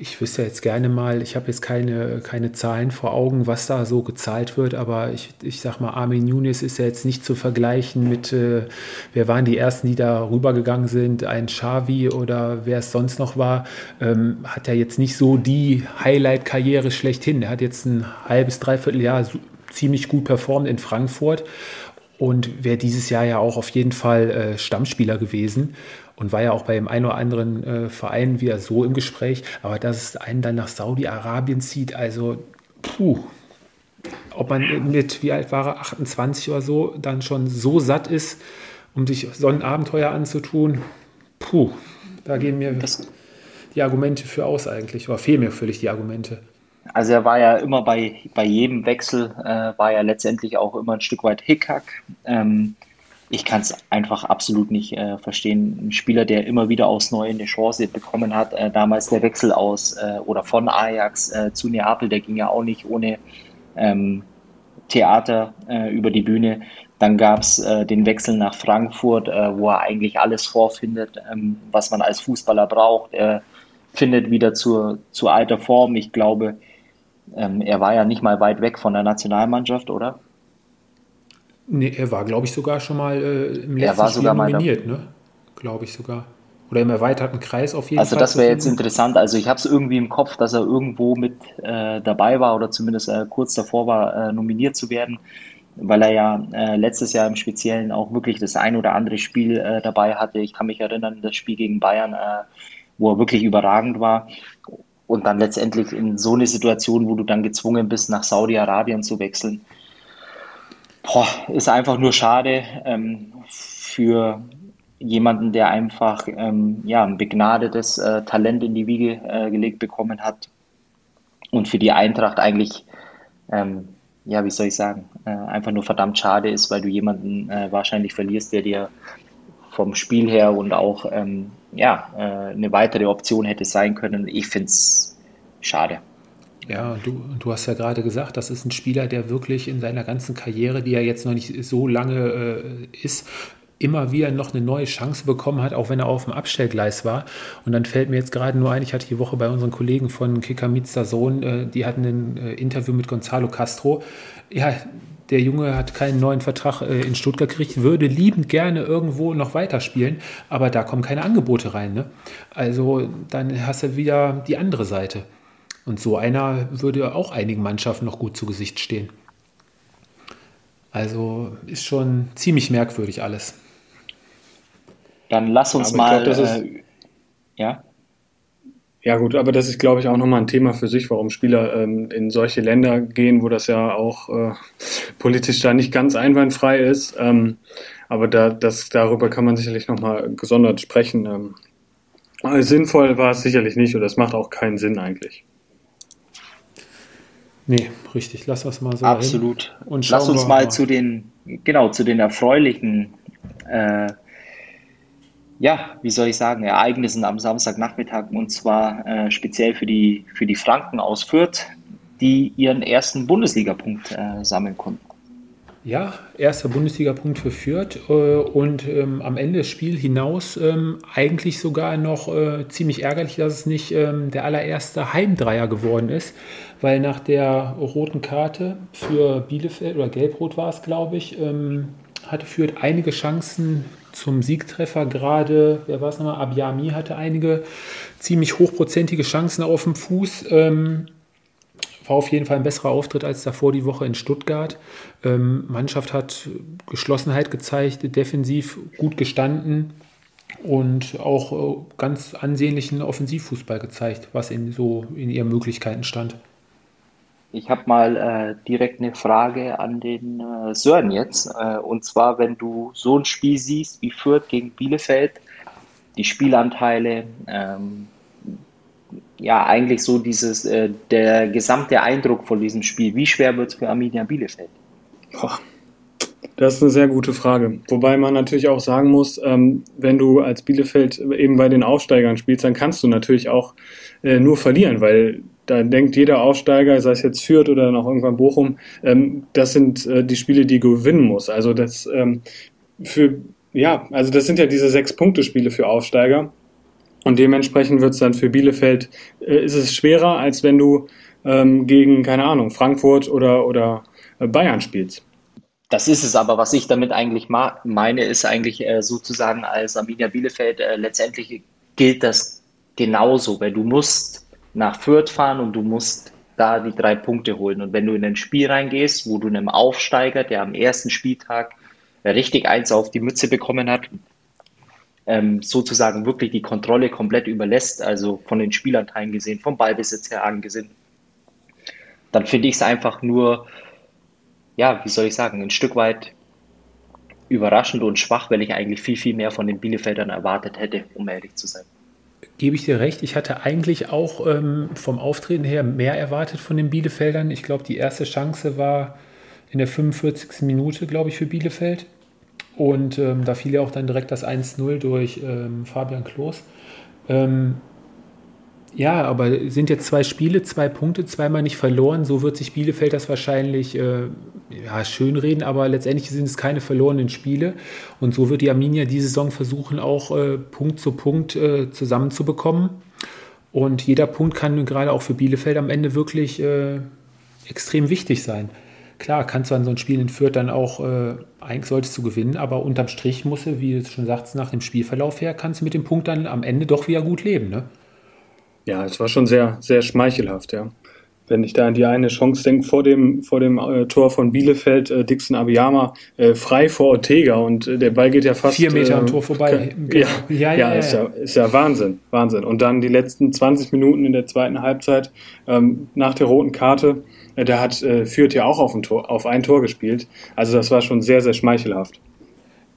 ich wüsste jetzt gerne mal, ich habe jetzt keine, keine Zahlen vor Augen, was da so gezahlt wird, aber ich, ich sag mal, Armin Yunis ist ja jetzt nicht zu vergleichen mit, äh, wer waren die ersten, die da rübergegangen sind, ein Xavi oder wer es sonst noch war, ähm, hat ja jetzt nicht so die Highlight-Karriere schlechthin. Er hat jetzt ein halbes, dreiviertel Jahr ziemlich gut performt in Frankfurt. Und wäre dieses Jahr ja auch auf jeden Fall äh, Stammspieler gewesen und war ja auch bei dem einen oder anderen äh, Verein wieder so im Gespräch. Aber dass es einen dann nach Saudi-Arabien zieht, also puh, ob man mit, wie alt war er, 28 oder so, dann schon so satt ist, um sich so ein Abenteuer anzutun, puh, da gehen mir das, die Argumente für aus eigentlich, oder fehlen mir völlig die Argumente. Also er war ja immer bei, bei jedem Wechsel, äh, war ja letztendlich auch immer ein Stück weit Hickhack. Ähm, ich kann es einfach absolut nicht äh, verstehen. Ein Spieler, der immer wieder aufs Neue eine Chance bekommen hat, äh, damals der Wechsel aus äh, oder von Ajax äh, zu Neapel, der ging ja auch nicht ohne ähm, Theater äh, über die Bühne. Dann gab es äh, den Wechsel nach Frankfurt, wo er eigentlich alles vorfindet, ähm, was man als Fußballer braucht. Er findet wieder zur, zur alter Form. Ich glaube, ähm, er war ja nicht mal weit weg von der Nationalmannschaft, oder? Nee, er war, glaube ich, sogar schon mal äh, im letzten er war Spiel nominiert, ne? Glaube ich sogar. Oder im erweiterten Kreis auf jeden also Fall. Also das wäre jetzt interessant. Also ich habe es irgendwie im Kopf, dass er irgendwo mit äh, dabei war oder zumindest äh, kurz davor war, äh, nominiert zu werden, weil er ja äh, letztes Jahr im Speziellen auch wirklich das ein oder andere Spiel äh, dabei hatte. Ich kann mich erinnern, das Spiel gegen Bayern, wo er wirklich überragend war. Und dann letztendlich in so eine Situation, wo du dann gezwungen bist, nach Saudi-Arabien zu wechseln Boah, ist einfach nur schade ähm, für jemanden, der einfach ähm, ja, ein begnadetes äh, Talent in die Wiege äh, gelegt bekommen hat und für die Eintracht eigentlich, ähm, ja, wie soll ich sagen, äh, einfach nur verdammt schade ist, weil du jemanden äh, wahrscheinlich verlierst, der dir vom Spiel her und auch ähm, ja, äh, eine weitere Option hätte sein können. Ich finde es schade. Ja, du, du hast ja gerade gesagt, das ist ein Spieler, der wirklich in seiner ganzen Karriere, die ja jetzt noch nicht so lange äh, ist, immer wieder noch eine neue Chance bekommen hat, auch wenn er auf dem Abstellgleis war. Und dann fällt mir jetzt gerade nur ein, ich hatte die Woche bei unseren Kollegen von Kicker Mizda Sohn, äh, die hatten ein äh, Interview mit Gonzalo Castro. Ja, der Junge hat keinen neuen Vertrag äh, in Stuttgart gekriegt, würde liebend gerne irgendwo noch weiterspielen, aber da kommen keine Angebote rein. Ne? Also dann hast du wieder die andere Seite. Und so einer würde auch einigen Mannschaften noch gut zu Gesicht stehen. Also ist schon ziemlich merkwürdig alles. Dann lass uns mal. Glaub, äh, ja. Ja gut, aber das ist, glaube ich, auch nochmal ein Thema für sich, warum Spieler ähm, in solche Länder gehen, wo das ja auch äh, politisch da nicht ganz einwandfrei ist. Ähm, aber da, das, darüber kann man sicherlich nochmal gesondert sprechen. Ähm, sinnvoll war es sicherlich nicht und das macht auch keinen Sinn eigentlich. Nee, richtig. Lass uns mal so. Absolut. Und Lass uns mal, mal zu den, genau, zu den erfreulichen äh, ja, wie soll ich sagen, Ereignissen am Samstagnachmittag und zwar äh, speziell für die, für die Franken aus Fürth, die ihren ersten Bundesligapunkt äh, sammeln konnten. Ja, erster Bundesligapunkt für Fürth äh, und ähm, am Ende des Spiels hinaus ähm, eigentlich sogar noch äh, ziemlich ärgerlich, dass es nicht ähm, der allererste Heimdreier geworden ist, weil nach der roten Karte für Bielefeld oder Gelbrot war es, glaube ich, ähm, hatte Fürth einige Chancen zum Siegtreffer gerade, wer war es nochmal, Abiami hatte einige ziemlich hochprozentige Chancen auf dem Fuß. War auf jeden Fall ein besserer Auftritt als davor die Woche in Stuttgart. Ähm, Mannschaft hat Geschlossenheit gezeigt, defensiv gut gestanden und auch äh, ganz ansehnlichen Offensivfußball gezeigt, was in so in ihren Möglichkeiten stand. Ich habe mal äh, direkt eine Frage an den äh, Sören jetzt. Äh, und zwar, wenn du so ein Spiel siehst wie Fürth gegen Bielefeld, die Spielanteile, ähm, ja, eigentlich so dieses, äh, der gesamte Eindruck von diesem Spiel. Wie schwer wird es für Arminia Bielefeld? Boah. Das ist eine sehr gute Frage. Wobei man natürlich auch sagen muss, ähm, wenn du als Bielefeld eben bei den Aufsteigern spielst, dann kannst du natürlich auch äh, nur verlieren, weil da denkt jeder Aufsteiger, sei es jetzt Fürth oder noch irgendwann Bochum, ähm, das sind äh, die Spiele, die gewinnen muss. Also das ähm, für ja, also das sind ja diese sechs Punkte Spiele für Aufsteiger und dementsprechend wird es dann für Bielefeld äh, ist es schwerer, als wenn du ähm, gegen keine Ahnung Frankfurt oder oder äh, Bayern spielst. Das ist es aber, was ich damit eigentlich meine, ist eigentlich äh, sozusagen als Arminia Bielefeld äh, letztendlich gilt das genauso, weil du musst nach Fürth fahren und du musst da die drei Punkte holen. Und wenn du in ein Spiel reingehst, wo du einem Aufsteiger, der am ersten Spieltag richtig eins auf die Mütze bekommen hat, ähm, sozusagen wirklich die Kontrolle komplett überlässt, also von den Spielanteilen gesehen, vom Ballbesitz her angesehen, dann finde ich es einfach nur, ja, wie soll ich sagen, ein Stück weit überraschend und schwach, weil ich eigentlich viel, viel mehr von den Bielefeldern erwartet hätte, um ehrlich zu sein gebe ich dir recht. Ich hatte eigentlich auch ähm, vom Auftreten her mehr erwartet von den Bielefeldern. Ich glaube, die erste Chance war in der 45. Minute, glaube ich, für Bielefeld. Und ähm, da fiel ja auch dann direkt das 1-0 durch ähm, Fabian Klos. Ähm, ja, aber sind jetzt zwei Spiele, zwei Punkte, zweimal nicht verloren. So wird sich Bielefeld das wahrscheinlich äh, ja, schönreden, aber letztendlich sind es keine verlorenen Spiele. Und so wird die Arminia diese Saison versuchen, auch äh, Punkt zu Punkt äh, zusammenzubekommen. Und jeder Punkt kann gerade auch für Bielefeld am Ende wirklich äh, extrem wichtig sein. Klar, kannst du an so ein Spiel in Fürth dann auch, äh, eigentlich solltest du gewinnen, aber unterm Strich musst du, wie du schon sagst, nach dem Spielverlauf her, kannst du mit dem Punkt dann am Ende doch wieder gut leben. Ne? Ja, es war schon sehr, sehr schmeichelhaft, ja. Wenn ich da an die eine Chance denke, vor dem, vor dem äh, Tor von Bielefeld, äh, Dixon Abiyama äh, frei vor Ortega und äh, der Ball geht ja fast. Vier Meter am äh, Tor vorbei. Ja, ja, ja, ja, ist ja, ist ja Wahnsinn, Wahnsinn. Und dann die letzten 20 Minuten in der zweiten Halbzeit ähm, nach der roten Karte, äh, da hat äh, Fürth ja auch auf ein, Tor, auf ein Tor gespielt. Also das war schon sehr, sehr schmeichelhaft.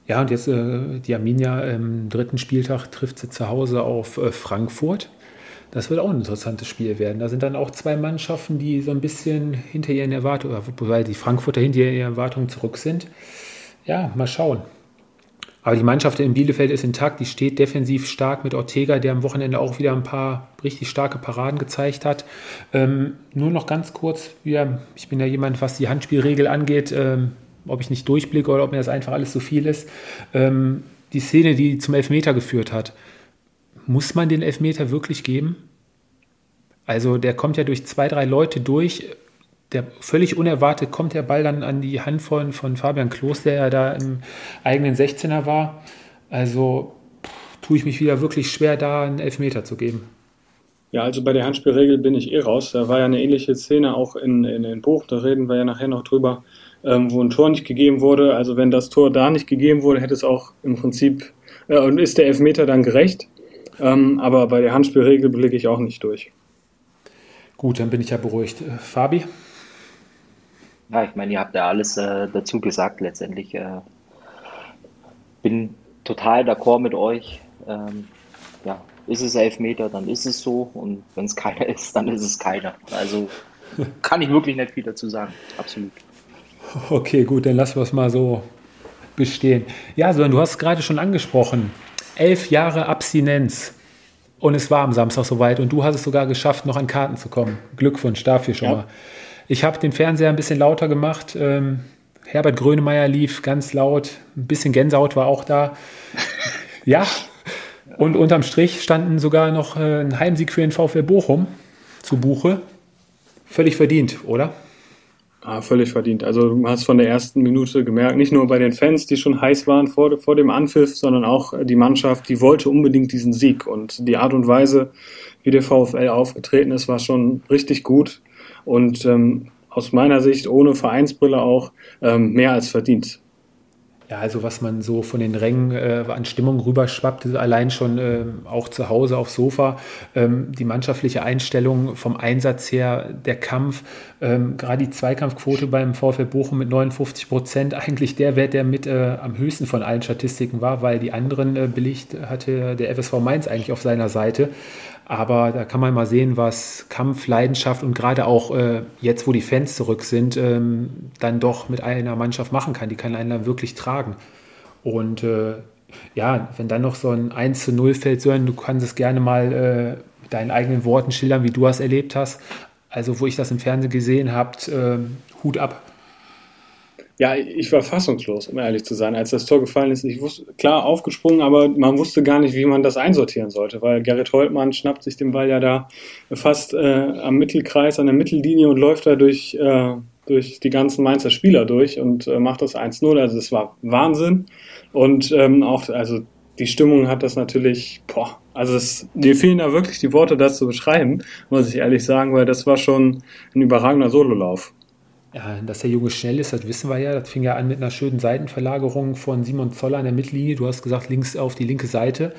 Ja, und jetzt äh, die Arminia im dritten Spieltag trifft sie zu Hause auf äh, Frankfurt. Das wird auch ein interessantes Spiel werden. Da sind dann auch zwei Mannschaften, die so ein bisschen hinter ihren Erwartungen, wobei die Frankfurter hinter ihren Erwartungen zurück sind. Ja, mal schauen. Aber die Mannschaft in Bielefeld ist intakt, die steht defensiv stark mit Ortega, der am Wochenende auch wieder ein paar richtig starke Paraden gezeigt hat. Ähm, nur noch ganz kurz, ja, ich bin ja jemand, was die Handspielregel angeht, ähm, ob ich nicht durchblicke oder ob mir das einfach alles zu viel ist. Ähm, die Szene, die zum Elfmeter geführt hat, muss man den Elfmeter wirklich geben? Also der kommt ja durch zwei, drei Leute durch. Der völlig unerwartet kommt der Ball dann an die Hand von, von Fabian Klos, der ja da im eigenen 16er war. Also tue ich mich wieder wirklich schwer, da einen Elfmeter zu geben. Ja, also bei der Handspielregel bin ich eh raus. Da war ja eine ähnliche Szene auch in, in, in Buch, da reden wir ja nachher noch drüber, ähm, wo ein Tor nicht gegeben wurde. Also wenn das Tor da nicht gegeben wurde, hätte es auch im Prinzip, äh, und ist der Elfmeter dann gerecht. Ähm, aber bei der Handspielregel blicke ich auch nicht durch. Gut, dann bin ich ja beruhigt. Äh, Fabi? Ja, ich meine, ihr habt ja alles äh, dazu gesagt letztendlich. Äh, bin total d'accord mit euch. Ähm, ja, ist es Elfmeter, dann ist es so. Und wenn es keiner ist, dann ist es keiner. Also kann ich wirklich nicht viel dazu sagen. Absolut. Okay, gut, dann lassen wir es mal so bestehen. Ja, sondern du hast gerade schon angesprochen. Elf Jahre Abstinenz. Und es war am Samstag soweit und du hast es sogar geschafft, noch an Karten zu kommen. Glückwunsch dafür schon ja. mal. Ich habe den Fernseher ein bisschen lauter gemacht. Ähm, Herbert Grönemeyer lief ganz laut. Ein bisschen Gänsehaut war auch da. ja. Und unterm Strich standen sogar noch äh, ein Heimsieg für den VfL Bochum zu Buche. Völlig verdient, oder? Ah, völlig verdient. Also du hast von der ersten Minute gemerkt, nicht nur bei den Fans, die schon heiß waren vor, vor dem Anpfiff, sondern auch die Mannschaft, die wollte unbedingt diesen Sieg. Und die Art und Weise, wie der VfL aufgetreten ist, war schon richtig gut. Und ähm, aus meiner Sicht, ohne Vereinsbrille auch, ähm, mehr als verdient. Ja, also was man so von den Rängen äh, an Stimmung rüberschwappt, allein schon äh, auch zu Hause aufs Sofa, ähm, die mannschaftliche Einstellung vom Einsatz her, der Kampf, ähm, gerade die Zweikampfquote beim VfL Bochum mit 59 Prozent, eigentlich der Wert, der mit äh, am höchsten von allen Statistiken war, weil die anderen äh, belegt hatte der FSV Mainz eigentlich auf seiner Seite. Aber da kann man mal sehen, was Kampf, Leidenschaft und gerade auch äh, jetzt, wo die Fans zurück sind, ähm, dann doch mit einer Mannschaft machen kann. Die kann einen dann wirklich tragen. Und äh, ja, wenn dann noch so ein 1 zu 0 fällt, so du kannst es gerne mal äh, mit deinen eigenen Worten schildern, wie du es erlebt hast. Also, wo ich das im Fernsehen gesehen habe, äh, Hut ab. Ja, ich war fassungslos, um ehrlich zu sein, als das Tor gefallen ist. Ich wusste, klar aufgesprungen, aber man wusste gar nicht, wie man das einsortieren sollte, weil Gerrit Holtmann schnappt sich den Ball ja da fast äh, am Mittelkreis, an der Mittellinie und läuft da durch, äh, durch die ganzen Mainzer Spieler durch und äh, macht das 1-0. Also es war Wahnsinn. Und ähm, auch, also die Stimmung hat das natürlich, boah, also es, mir fehlen da wirklich die Worte, das zu beschreiben, muss ich ehrlich sagen, weil das war schon ein überragender Sololauf. Ja, dass der Junge schnell ist, das wissen wir ja. Das fing ja an mit einer schönen Seitenverlagerung von Simon Zoller an der Mittellinie. Du hast gesagt, links auf die linke Seite,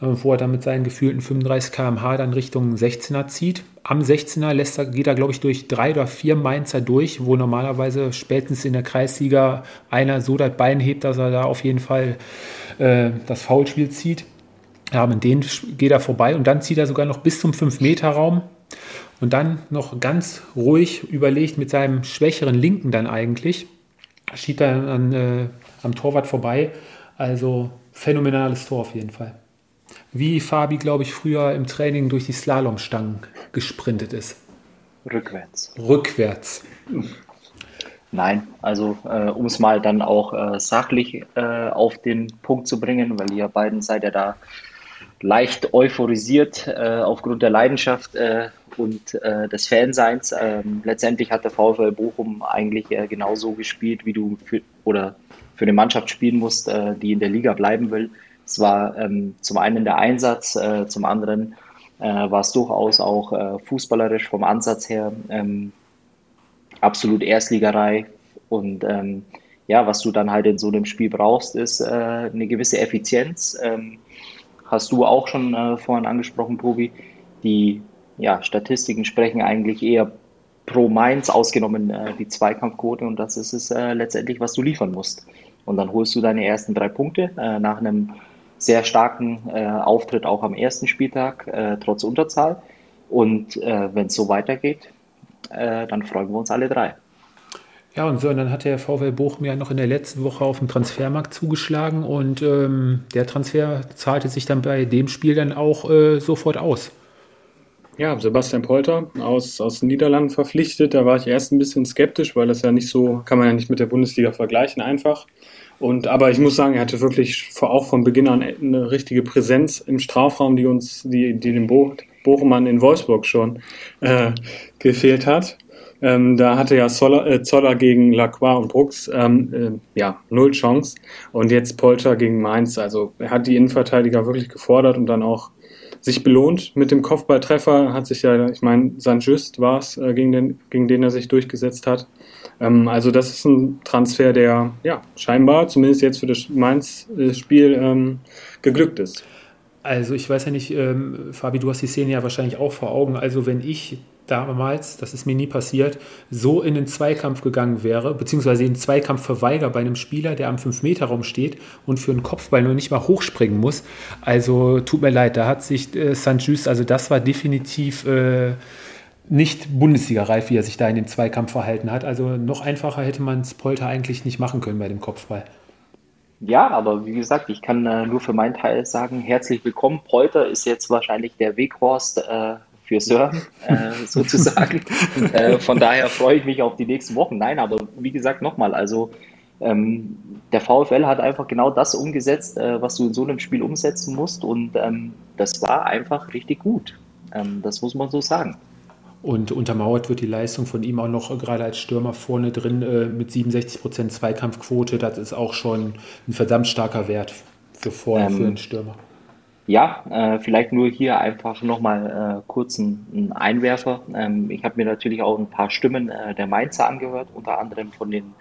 äh, wo er dann mit seinen gefühlten 35 km/h dann Richtung 16er zieht. Am 16er lässt er, geht er, glaube ich, durch drei oder vier Mainzer durch, wo normalerweise spätestens in der Kreisliga einer so das Bein hebt, dass er da auf jeden Fall äh, das Foulspiel zieht. Ja, mit denen geht er vorbei und dann zieht er sogar noch bis zum 5-Meter-Raum und dann noch ganz ruhig überlegt mit seinem schwächeren Linken dann eigentlich, schiebt er dann äh, am Torwart vorbei. Also phänomenales Tor auf jeden Fall. Wie Fabi, glaube ich, früher im Training durch die Slalomstangen gesprintet ist. Rückwärts. Rückwärts. Nein, also äh, um es mal dann auch äh, sachlich äh, auf den Punkt zu bringen, weil ihr beiden seid ja da leicht euphorisiert äh, aufgrund der Leidenschaft äh, und äh, des Fanseins. Ähm, letztendlich hat der VfL Bochum eigentlich äh, genauso gespielt, wie du für, oder für eine Mannschaft spielen musst, äh, die in der Liga bleiben will. Es war ähm, zum einen der Einsatz, äh, zum anderen war es durchaus auch fußballerisch vom Ansatz her ähm, absolut Erstligerei. Und ähm, ja, was du dann halt in so einem Spiel brauchst, ist eine gewisse Effizienz. Ähm, hast du auch schon äh, vorhin angesprochen, Tobi. Die ja, Statistiken sprechen eigentlich eher pro Mainz, ausgenommen äh, die Zweikampfquote. Und das ist es äh, letztendlich, was du liefern musst. Und dann holst du deine ersten drei Punkte äh, nach einem sehr starken äh, Auftritt auch am ersten Spieltag, äh, trotz Unterzahl. Und wenn es so weitergeht, dann freuen wir uns alle drei. Ja, und so, und dann hat der VfL Bochum ja noch in der letzten Woche auf dem Transfermarkt zugeschlagen und ähm, der Transfer zahlte sich dann bei dem Spiel dann auch äh, sofort aus. Ja, Sebastian Polter aus, aus den Niederlanden verpflichtet. Da war ich erst ein bisschen skeptisch, weil das ja nicht so, kann man ja nicht mit der Bundesliga vergleichen einfach. Und, aber ich muss sagen, er hatte wirklich auch von Beginn an eine richtige Präsenz im Strafraum, die uns, die, die dem Bo Bochumann in Wolfsburg schon äh, gefehlt hat. Ähm, da hatte ja Zoller, äh, Zoller gegen Lacroix und Brooks ähm, äh, ja, null Chance. Und jetzt Polter gegen Mainz. Also er hat die Innenverteidiger wirklich gefordert und dann auch sich belohnt mit dem Kopfballtreffer. Hat sich ja, ich meine, Saint-Just war es, äh, gegen, den, gegen den er sich durchgesetzt hat. Ähm, also das ist ein Transfer, der ja scheinbar, zumindest jetzt für das Mainz-Spiel, ähm, geglückt ist. Also ich weiß ja nicht, ähm, Fabi, du hast die Szene ja wahrscheinlich auch vor Augen. Also wenn ich damals, das ist mir nie passiert, so in den Zweikampf gegangen wäre, beziehungsweise den Zweikampf verweigere bei einem Spieler, der am 5-Meter-Raum steht und für einen Kopfball nur nicht mal hochspringen muss. Also tut mir leid, da hat sich äh, Saint-Just, also das war definitiv äh, nicht Bundesliga-reif, wie er sich da in dem Zweikampf verhalten hat. Also noch einfacher hätte man es Polter eigentlich nicht machen können bei dem Kopfball. Ja, aber wie gesagt, ich kann äh, nur für meinen Teil sagen, herzlich willkommen. Polter ist jetzt wahrscheinlich der Weghorst äh, für Sören äh, sozusagen. äh, von daher freue ich mich auf die nächsten Wochen. Nein, aber wie gesagt, nochmal, also ähm, der VfL hat einfach genau das umgesetzt, äh, was du in so einem Spiel umsetzen musst und ähm, das war einfach richtig gut. Ähm, das muss man so sagen. Und untermauert wird die Leistung von ihm auch noch äh, gerade als Stürmer vorne drin äh, mit 67% Zweikampfquote. Das ist auch schon ein verdammt starker Wert für vorne ähm, für einen Stürmer. Ja, äh, vielleicht nur hier einfach nochmal äh, kurz ein, Einwerfer. Ähm, ich habe mir natürlich auch ein paar Stimmen äh, der Mainzer angehört, unter anderem von den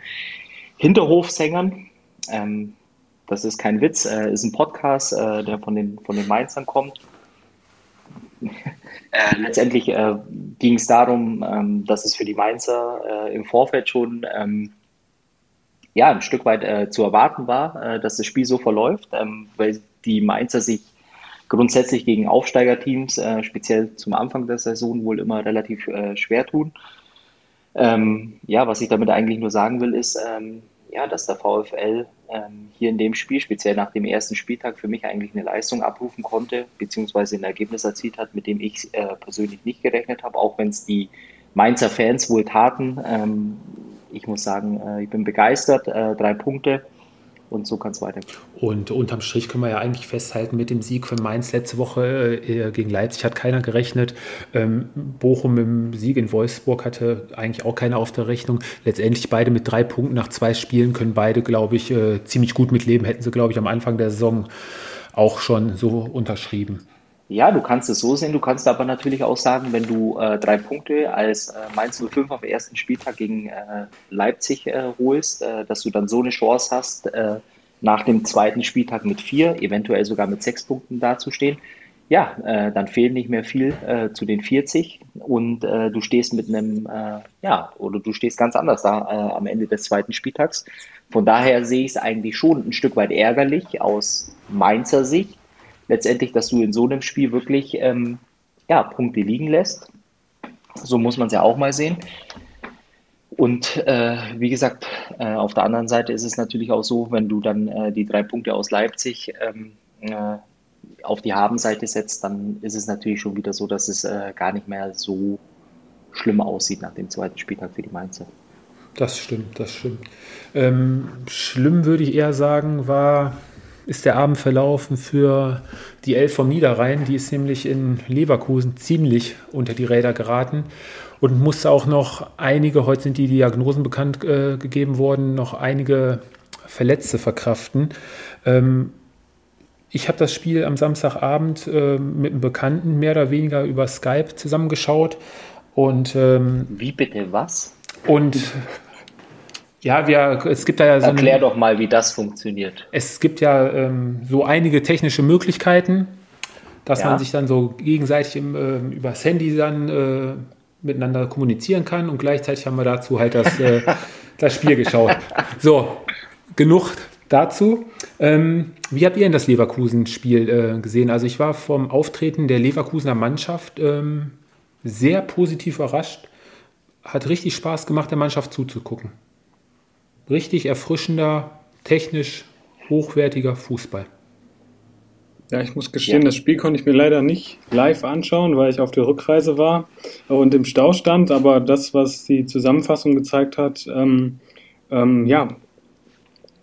Hinterhofsängern. Ähm, das ist kein Witz, äh, ist ein Podcast, äh, der von den, von den Mainzern kommt. Äh, letztendlich äh, ging es darum, ähm, dass es für die Mainzer im Vorfeld schon ähm, ja, ein Stück weit zu erwarten war, dass das Spiel so verläuft, ähm, weil die Mainzer sich grundsätzlich gegen Aufsteigerteams, äh, speziell zum Anfang der Saison, wohl immer relativ schwer tun. Ähm, ja, was ich damit eigentlich nur sagen will, ist, ähm, ja, dass der VfL ähm, hier in dem Spiel, speziell nach dem ersten Spieltag, für mich eigentlich eine Leistung abrufen konnte, beziehungsweise ein Ergebnis erzielt hat, mit dem ich äh, persönlich nicht gerechnet habe, auch wenn es die Mainzer Fans wohl taten. Ähm, ich muss sagen, äh, ich bin begeistert. Äh, drei Punkte und so kann es weitergehen. Und unterm Strich können wir ja eigentlich festhalten, mit dem Sieg von Mainz letzte Woche äh, gegen Leipzig hat keiner gerechnet. Ähm, Bochum im Sieg in Wolfsburg hatte eigentlich auch keiner auf der Rechnung. Letztendlich beide mit drei Punkten nach zwei Spielen können beide, glaube ich, äh, ziemlich gut mitleben. Hätten sie, glaube ich, am Anfang der Saison auch schon so unterschrieben. Ja, du kannst es so sehen. Du kannst aber natürlich auch sagen, wenn du äh, drei Punkte als äh, Mainz 05 auf ersten Spieltag gegen äh, Leipzig äh, holst, äh, dass du dann so eine Chance hast, äh, nach dem zweiten Spieltag mit vier, eventuell sogar mit sechs Punkten dazustehen. Ja, äh, dann fehlen nicht mehr viel äh, zu den 40 und äh, du stehst mit einem, äh, ja, oder du stehst ganz anders da äh, am Ende des zweiten Spieltags. Von daher sehe ich es eigentlich schon ein Stück weit ärgerlich aus Mainzer Sicht, letztendlich, dass du in so einem Spiel wirklich ähm, ja, Punkte liegen lässt. So muss man es ja auch mal sehen. Und äh, wie gesagt, äh, auf der anderen Seite ist es natürlich auch so, wenn du dann äh, die drei Punkte aus Leipzig ähm, äh, auf die Habenseite setzt, dann ist es natürlich schon wieder so, dass es äh, gar nicht mehr so schlimm aussieht nach dem zweiten Spieltag für die Mainzer. Das stimmt, das stimmt. Ähm, schlimm würde ich eher sagen, war ist der Abend verlaufen für die Elf vom Niederrhein. Die ist nämlich in Leverkusen ziemlich unter die Räder geraten und musste auch noch einige, heute sind die Diagnosen bekannt äh, gegeben worden, noch einige Verletzte verkraften. Ähm, ich habe das Spiel am Samstagabend äh, mit einem Bekannten mehr oder weniger über Skype zusammengeschaut. Und, ähm, Wie bitte was? Und ja, wir, es gibt da ja so. Erklär eine, doch mal, wie das funktioniert. Es gibt ja ähm, so einige technische Möglichkeiten, dass ja. man sich dann so gegenseitig im, äh, über das Handy dann äh, miteinander kommunizieren kann und gleichzeitig haben wir dazu halt das, äh, das Spiel geschaut. So, genug dazu. Ähm, wie habt ihr denn das Leverkusen-Spiel äh, gesehen? Also ich war vom Auftreten der Leverkusener Mannschaft ähm, sehr positiv überrascht. Hat richtig Spaß gemacht, der Mannschaft zuzugucken richtig erfrischender, technisch hochwertiger Fußball. Ja, ich muss gestehen, ja. das Spiel konnte ich mir leider nicht live anschauen, weil ich auf der Rückreise war und im Stau stand. Aber das, was die Zusammenfassung gezeigt hat, ähm, ähm, ja,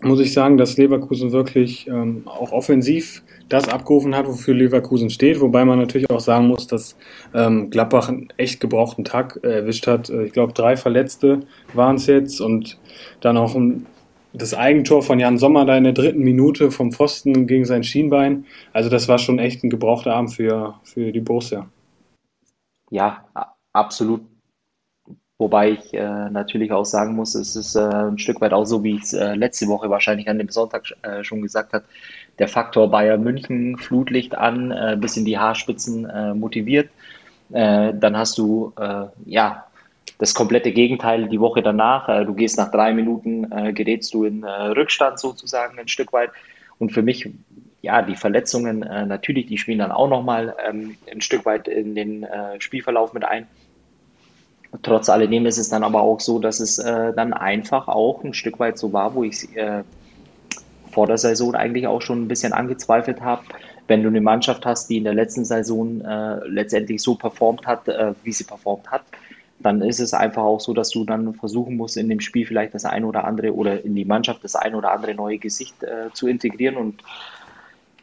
muss ich sagen, dass Leverkusen wirklich ähm, auch offensiv das abgerufen hat, wofür Leverkusen steht. Wobei man natürlich auch sagen muss, dass ähm, Gladbach einen echt gebrauchten Tag äh, erwischt hat. Äh, ich glaube, drei Verletzte waren es jetzt und dann auch ein das Eigentor von Jan Sommer da in der dritten Minute vom Pfosten gegen sein Schienbein. Also das war schon echt ein gebrauchter Abend für, für die Borussia. Ja, absolut. Wobei ich äh, natürlich auch sagen muss, es ist äh, ein Stück weit auch so, wie ich es äh, letzte Woche wahrscheinlich an dem Sonntag äh, schon gesagt habe, der Faktor Bayern München, Flutlicht an, äh, bis in die Haarspitzen äh, motiviert. dann hast du ja das komplette Gegenteil die Woche danach. du gehst nach drei Minuten, gerätst du in Rückstand sozusagen ein Stück weit. Und für mich ja, die Verletzungen natürlich, die spielen dann auch nochmal ähm, ein Stück weit in den Spielverlauf mit ein. Trotz alledem ist es dann aber auch so, dass es äh, dann einfach auch ein Stück weit so war, wo ich äh, vor der Saison eigentlich auch schon ein bisschen angezweifelt habe. Wenn du eine Mannschaft hast, die in der letzten Saison äh, letztendlich so performt hat, äh, wie sie performt hat, dann ist es einfach auch so, dass du dann versuchen musst, in dem Spiel vielleicht das ein oder andere oder in die Mannschaft das ein oder andere neue Gesicht äh, zu integrieren. Und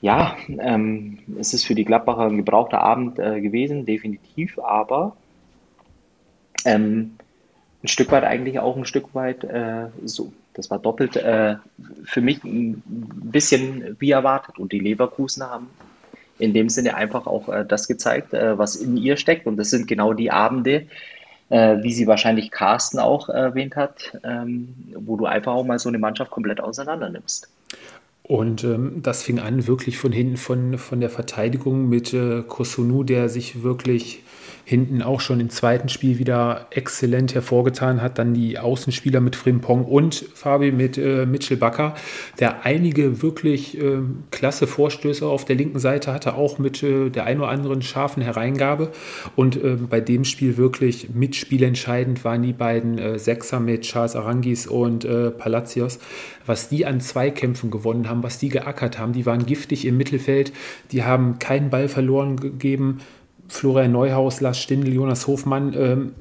ja, ähm, es ist für die Gladbacher ein gebrauchter Abend äh, gewesen, definitiv, aber ähm, ein Stück weit eigentlich auch ein Stück weit äh, so. Das war doppelt äh, für mich ein bisschen wie erwartet. Und die Leverkusen haben in dem Sinne einfach auch äh, das gezeigt, äh, was in ihr steckt. Und das sind genau die Abende, äh, wie sie wahrscheinlich Carsten auch erwähnt hat, ähm, wo du einfach auch mal so eine Mannschaft komplett auseinander nimmst. Und ähm, das fing an wirklich von hinten von, von der Verteidigung mit äh, Kosunu, der sich wirklich hinten auch schon im zweiten Spiel wieder exzellent hervorgetan hat. Dann die Außenspieler mit Frimpong und Fabi mit äh, Mitchell Bakker, der einige wirklich äh, klasse Vorstöße auf der linken Seite hatte, auch mit äh, der ein oder anderen scharfen Hereingabe. Und äh, bei dem Spiel wirklich mitspielentscheidend waren die beiden äh, Sechser mit Charles Arangis und äh, Palacios. Was die an Zweikämpfen gewonnen haben, was die geackert haben, die waren giftig im Mittelfeld, die haben keinen Ball verloren gegeben Florian Neuhaus, Lars Stindl, Jonas Hofmann ähm,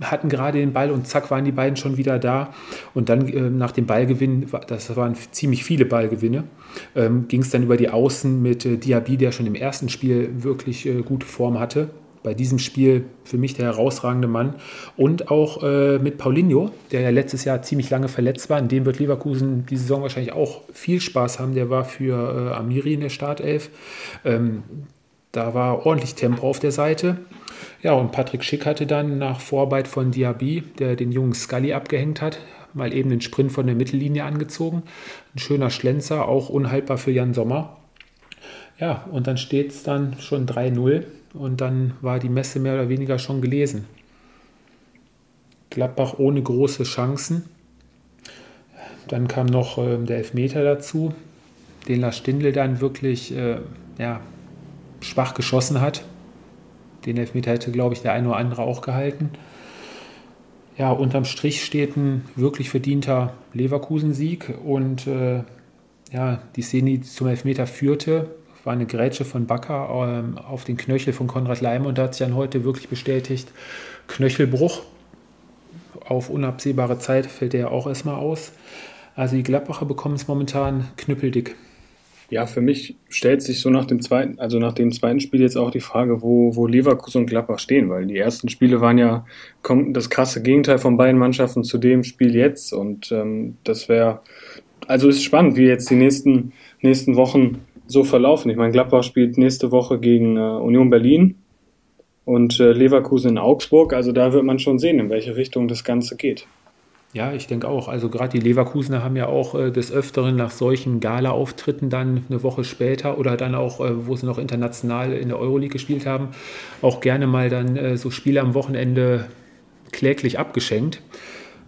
hatten gerade den Ball und zack waren die beiden schon wieder da. Und dann äh, nach dem Ballgewinn, das waren ziemlich viele Ballgewinne, ähm, ging es dann über die Außen mit äh, Diaby, der schon im ersten Spiel wirklich äh, gute Form hatte. Bei diesem Spiel für mich der herausragende Mann. Und auch äh, mit Paulinho, der ja letztes Jahr ziemlich lange verletzt war. In dem wird Leverkusen die Saison wahrscheinlich auch viel Spaß haben. Der war für äh, Amiri in der Startelf. Ähm, da war ordentlich Tempo auf der Seite. Ja, und Patrick Schick hatte dann nach Vorarbeit von Diaby, der den jungen Scully abgehängt hat, mal eben den Sprint von der Mittellinie angezogen. Ein schöner Schlenzer, auch unhaltbar für Jan Sommer. Ja, und dann steht es dann schon 3-0 und dann war die Messe mehr oder weniger schon gelesen. Gladbach ohne große Chancen. Dann kam noch äh, der Elfmeter dazu, den Lars Stindl dann wirklich äh, ja, schwach geschossen hat. Den Elfmeter hätte, glaube ich, der eine oder andere auch gehalten. Ja, unterm Strich steht ein wirklich verdienter Leverkusen-Sieg und äh, ja, die Szene, die zum Elfmeter führte, war eine Grätsche von Bakker ähm, auf den Knöchel von Konrad Leim und da hat sich dann heute wirklich bestätigt, Knöchelbruch auf unabsehbare Zeit fällt er ja auch erstmal aus. Also die Gladbacher bekommen es momentan knüppeldick. Ja, für mich stellt sich so nach dem zweiten, also nach dem zweiten Spiel jetzt auch die Frage, wo, wo Leverkusen und Gladbach stehen, weil die ersten Spiele waren ja das krasse Gegenteil von beiden Mannschaften zu dem Spiel jetzt und ähm, das wäre, also ist spannend, wie jetzt die nächsten, nächsten Wochen so verlaufen. Ich meine, Gladbach spielt nächste Woche gegen äh, Union Berlin und äh, Leverkusen in Augsburg, also da wird man schon sehen, in welche Richtung das Ganze geht. Ja, ich denke auch. Also gerade die Leverkusener haben ja auch äh, des Öfteren nach solchen Gala-Auftritten dann eine Woche später oder dann auch, äh, wo sie noch international in der Euroleague gespielt haben, auch gerne mal dann äh, so Spiele am Wochenende kläglich abgeschenkt.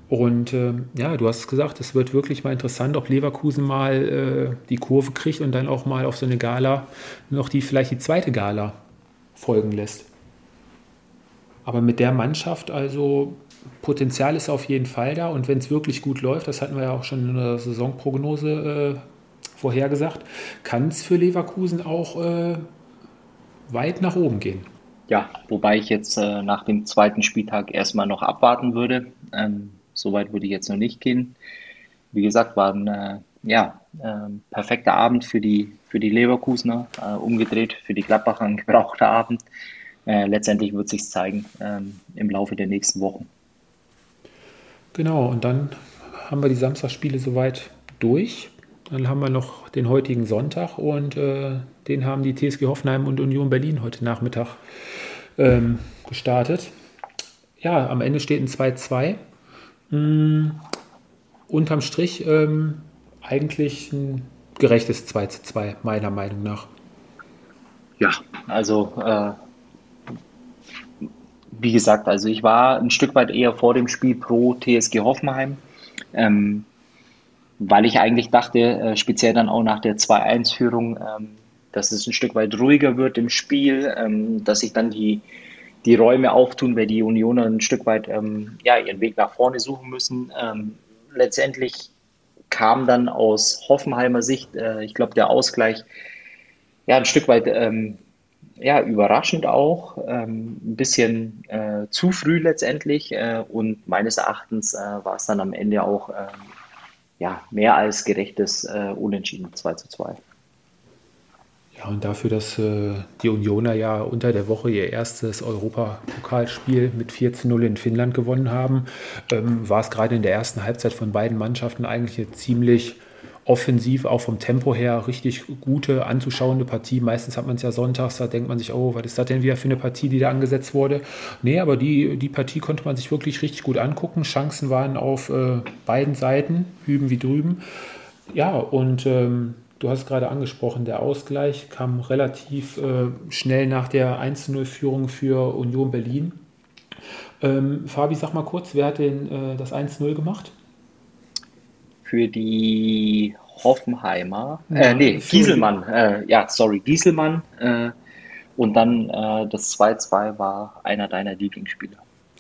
Und äh, ja, du hast es gesagt, es wird wirklich mal interessant, ob Leverkusen mal äh, die Kurve kriegt und dann auch mal auf so eine Gala noch die vielleicht die zweite Gala folgen lässt. Aber mit der Mannschaft, also Potenzial ist auf jeden Fall da und wenn es wirklich gut läuft, das hatten wir ja auch schon in der Saisonprognose äh, vorhergesagt, kann es für Leverkusen auch äh, weit nach oben gehen. Ja, wobei ich jetzt äh, nach dem zweiten Spieltag erstmal noch abwarten würde. Ähm, Soweit würde ich jetzt noch nicht gehen. Wie gesagt, war ein äh, ja, ähm, perfekter Abend für die, für die Leverkusener, äh, umgedreht für die Gladbacher ein gebrauchter Abend. Äh, letztendlich wird sich zeigen ähm, im Laufe der nächsten Wochen. Genau, und dann haben wir die Samstagsspiele soweit durch. Dann haben wir noch den heutigen Sonntag und äh, den haben die TSG Hoffenheim und Union Berlin heute Nachmittag ähm, gestartet. Ja, am Ende steht ein 2-2. Mm, unterm Strich ähm, eigentlich ein gerechtes 2-2, meiner Meinung nach. Ja, also äh, wie gesagt, also ich war ein Stück weit eher vor dem Spiel pro TSG Hoffenheim. Ähm, weil ich eigentlich dachte, äh, speziell dann auch nach der 2-1-Führung, ähm, dass es ein Stück weit ruhiger wird im Spiel, ähm, dass sich dann die, die Räume auftun, weil die Unioner ein Stück weit ähm, ja, ihren Weg nach vorne suchen müssen. Ähm, letztendlich kam dann aus Hoffenheimer Sicht, äh, ich glaube, der Ausgleich ja ein Stück weit ähm, ja, überraschend auch, ähm, ein bisschen äh, zu früh letztendlich äh, und meines Erachtens äh, war es dann am Ende auch ähm, ja, mehr als gerechtes äh, Unentschieden 2 zu 2. Ja, und dafür, dass äh, die Unioner ja unter der Woche ihr erstes Europapokalspiel mit 4 zu 0 in Finnland gewonnen haben, ähm, war es gerade in der ersten Halbzeit von beiden Mannschaften eigentlich eine ziemlich offensiv, auch vom Tempo her, richtig gute, anzuschauende Partie. Meistens hat man es ja sonntags, da denkt man sich, oh, was ist das denn wieder für eine Partie, die da angesetzt wurde? Nee, aber die, die Partie konnte man sich wirklich richtig gut angucken. Chancen waren auf äh, beiden Seiten, hüben wie drüben. Ja, und ähm, du hast gerade angesprochen, der Ausgleich kam relativ äh, schnell nach der 1-0-Führung für Union Berlin. Ähm, Fabi, sag mal kurz, wer hat denn äh, das 1-0 gemacht? Für die Hoffenheimer, äh, ja, nee, Gieselmann, äh, ja, sorry, Gieselmann. Äh, und dann äh, das 2-2 war einer deiner Lieblingsspieler.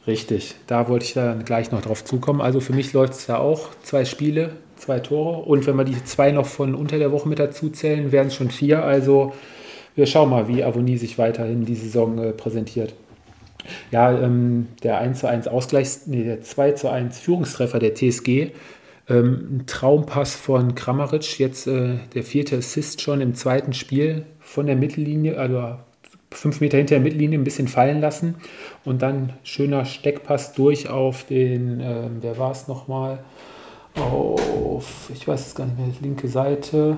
Richtig, da wollte ich dann gleich noch drauf zukommen. Also für mich läuft es ja auch zwei Spiele, zwei Tore. Und wenn wir die zwei noch von unter der Woche mit dazu zählen, wären es schon vier. Also wir schauen mal, wie Avonie sich weiterhin die Saison äh, präsentiert. Ja, ähm, der 1 zu 1 Ausgleichs, nee, der 2 zu 1 Führungstreffer der TSG ähm, ein Traumpass von Kramaric, jetzt äh, der vierte Assist schon im zweiten Spiel von der Mittellinie, also fünf Meter hinter der Mittellinie ein bisschen fallen lassen und dann schöner Steckpass durch auf den, äh, wer war es nochmal, auf, ich weiß es gar nicht mehr, linke Seite.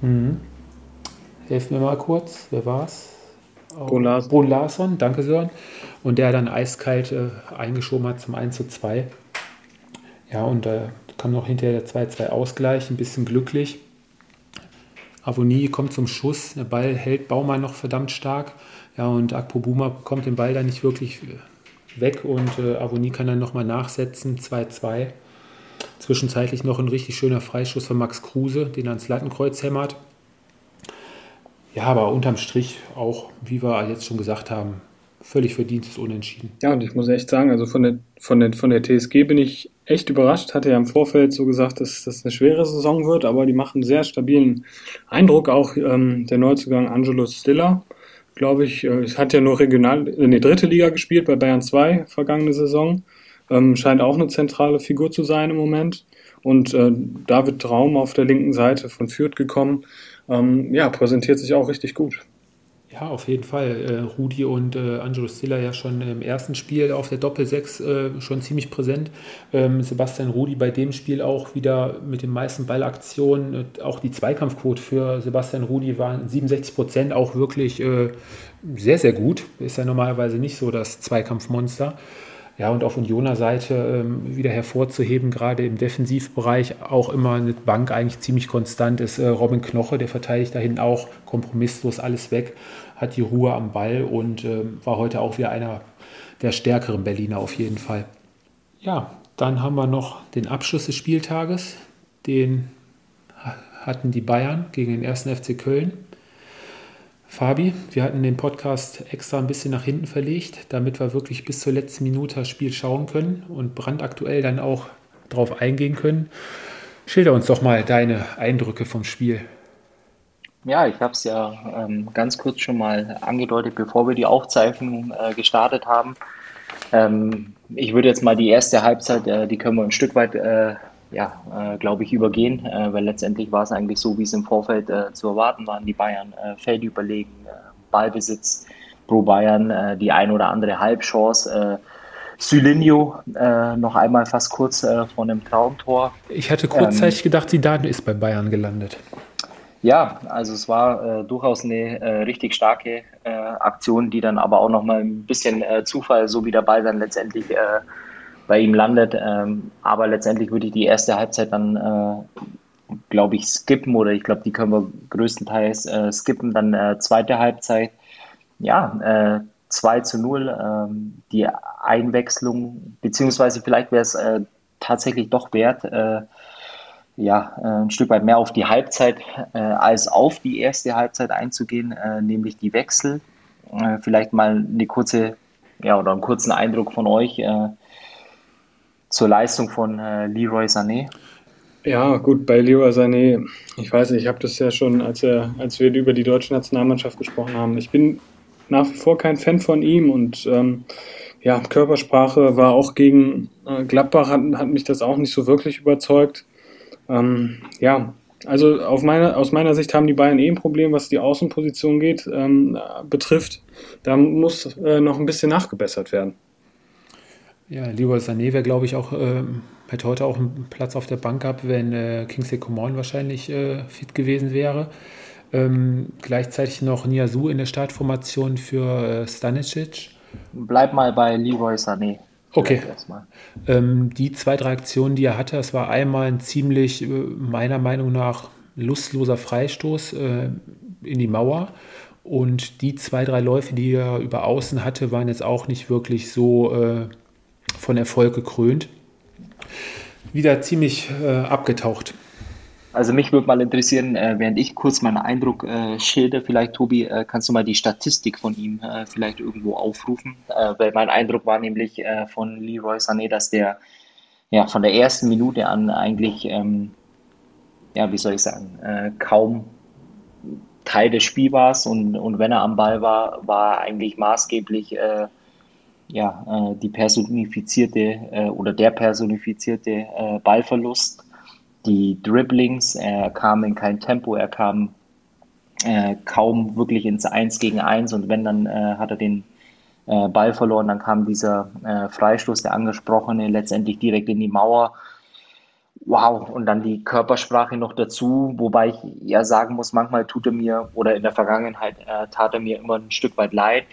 Mhm. Helfen mir mal kurz, wer war es? Bo Larsson. Bo Larsson, danke Sören. Und der dann eiskalt äh, eingeschoben hat zum 1 zu 2. Ja, und da kam noch hinterher der 2-2 Ausgleich, ein bisschen glücklich. Avonie kommt zum Schuss, der Ball hält Baumann noch verdammt stark. Ja, und Akpo Buma bekommt den Ball da nicht wirklich weg und äh, Avonie kann dann nochmal nachsetzen, 2-2. Zwischenzeitlich noch ein richtig schöner Freischuss von Max Kruse, den er ans Lattenkreuz hämmert. Ja, aber unterm Strich auch, wie wir jetzt schon gesagt haben, völlig verdientes Unentschieden. Ja, und ich muss echt sagen, also von der, von der, von der TSG bin ich echt überrascht. Hatte ja im Vorfeld so gesagt, dass das eine schwere Saison wird, aber die machen sehr stabilen Eindruck. Auch ähm, der Neuzugang Angelo Stiller, glaube ich, äh, hat ja nur regional in die dritte Liga gespielt bei Bayern 2 vergangene Saison. Ähm, scheint auch eine zentrale Figur zu sein im Moment. Und äh, David Traum auf der linken Seite von Fürth gekommen. Ähm, ja, präsentiert sich auch richtig gut. Ja, auf jeden Fall. Äh, Rudi und äh, Angelo Stiller ja schon im ersten Spiel auf der Doppel-6 äh, schon ziemlich präsent. Ähm, Sebastian Rudi bei dem Spiel auch wieder mit den meisten Ballaktionen. Auch die Zweikampfquote für Sebastian Rudi waren 67 Prozent, auch wirklich äh, sehr, sehr gut. Ist ja normalerweise nicht so das Zweikampfmonster. Ja, und auf Unioner Seite ähm, wieder hervorzuheben, gerade im Defensivbereich auch immer eine Bank eigentlich ziemlich konstant ist. Äh, Robin Knoche, der verteidigt da hinten auch kompromisslos alles weg, hat die Ruhe am Ball und äh, war heute auch wieder einer der stärkeren Berliner auf jeden Fall. Ja, dann haben wir noch den Abschluss des Spieltages. Den hatten die Bayern gegen den 1. FC Köln. Fabi, wir hatten den Podcast extra ein bisschen nach hinten verlegt, damit wir wirklich bis zur letzten Minute das Spiel schauen können und brandaktuell dann auch drauf eingehen können. Schilder uns doch mal deine Eindrücke vom Spiel. Ja, ich habe es ja ähm, ganz kurz schon mal angedeutet, bevor wir die Aufzeichnung äh, gestartet haben. Ähm, ich würde jetzt mal die erste Halbzeit, äh, die können wir ein Stück weit äh, ja, äh, glaube ich, übergehen, äh, weil letztendlich war es eigentlich so, wie es im Vorfeld äh, zu erwarten waren. Die Bayern äh, Feld überlegen, Ballbesitz pro Bayern, die ein oder andere Halbchance. Sylinho äh, noch einmal fast kurz äh, von einem Traumtor. Ich hatte kurzzeitig ähm, gedacht, Zidane ist bei Bayern gelandet. Ja, also es war äh, durchaus eine äh, richtig starke äh, Aktion, die dann aber auch noch mal ein bisschen äh, Zufall, so wie der Ball dann letztendlich bei ihm landet. Ähm, aber letztendlich würde ich die erste Halbzeit dann, glaube ich, skippen oder ich glaube, die können wir größtenteils skippen. Dann zweite Halbzeit, ja, 2 zu 0, ähm, die Einwechslung, beziehungsweise vielleicht wäre es äh, tatsächlich doch wert, äh, ja, äh, ein Stück weit mehr auf die Halbzeit äh, als auf die erste Halbzeit einzugehen, äh, nämlich die Wechsel. Äh, vielleicht mal eine kurze, ja, oder einen kurzen Eindruck von euch zur Leistung von Leroy Sané. Ja, gut, bei Leroy Sané, ich weiß nicht, ich habe das ja schon, als, er, als wir über die deutsche Nationalmannschaft gesprochen haben. Ich bin nach wie vor kein Fan von ihm und ähm, ja, Körpersprache war auch gegen äh, Gladbach, hat, hat mich das auch nicht so wirklich überzeugt. Ähm, ja, also auf meine, aus meiner Sicht haben die Bayern eh ein Problem, was die Außenposition geht, ähm, betrifft. Da muss äh, noch ein bisschen nachgebessert werden. Ja, lieber Sané wäre, glaube ich, auch, äh, hätte heute auch einen Platz auf der Bank gehabt, wenn äh, Kingsley Coman wahrscheinlich äh, fit gewesen wäre. Ähm, gleichzeitig noch Niasu in der Startformation für äh, Stanisic. Bleib mal bei Leroy Sané. Okay. Ähm, die zwei, drei Aktionen, die er hatte, das war einmal ein ziemlich, äh, meiner Meinung nach, lustloser Freistoß äh, in die Mauer. Und die zwei, drei Läufe, die er über Außen hatte, waren jetzt auch nicht wirklich so äh, von Erfolg gekrönt. Wieder ziemlich äh, abgetaucht. Also mich würde mal interessieren, äh, während ich kurz meinen Eindruck äh, schilder, vielleicht Tobi, äh, kannst du mal die Statistik von ihm äh, vielleicht irgendwo aufrufen? Äh, weil mein Eindruck war nämlich äh, von Leroy Sané, dass der ja von der ersten Minute an eigentlich, ähm, ja, wie soll ich sagen, kaum Teil des Spiels war und, und wenn er am Ball war, war eigentlich maßgeblich ja, die personifizierte oder der personifizierte Ballverlust die Dribblings, er kam in kein Tempo, er kam äh, kaum wirklich ins Eins gegen Eins und wenn, dann äh, hat er den äh, Ball verloren, dann kam dieser äh, Freistoß, der angesprochene, letztendlich direkt in die Mauer. Wow, und dann die Körpersprache noch dazu, wobei ich ja sagen muss, manchmal tut er mir oder in der Vergangenheit äh, tat er mir immer ein Stück weit leid,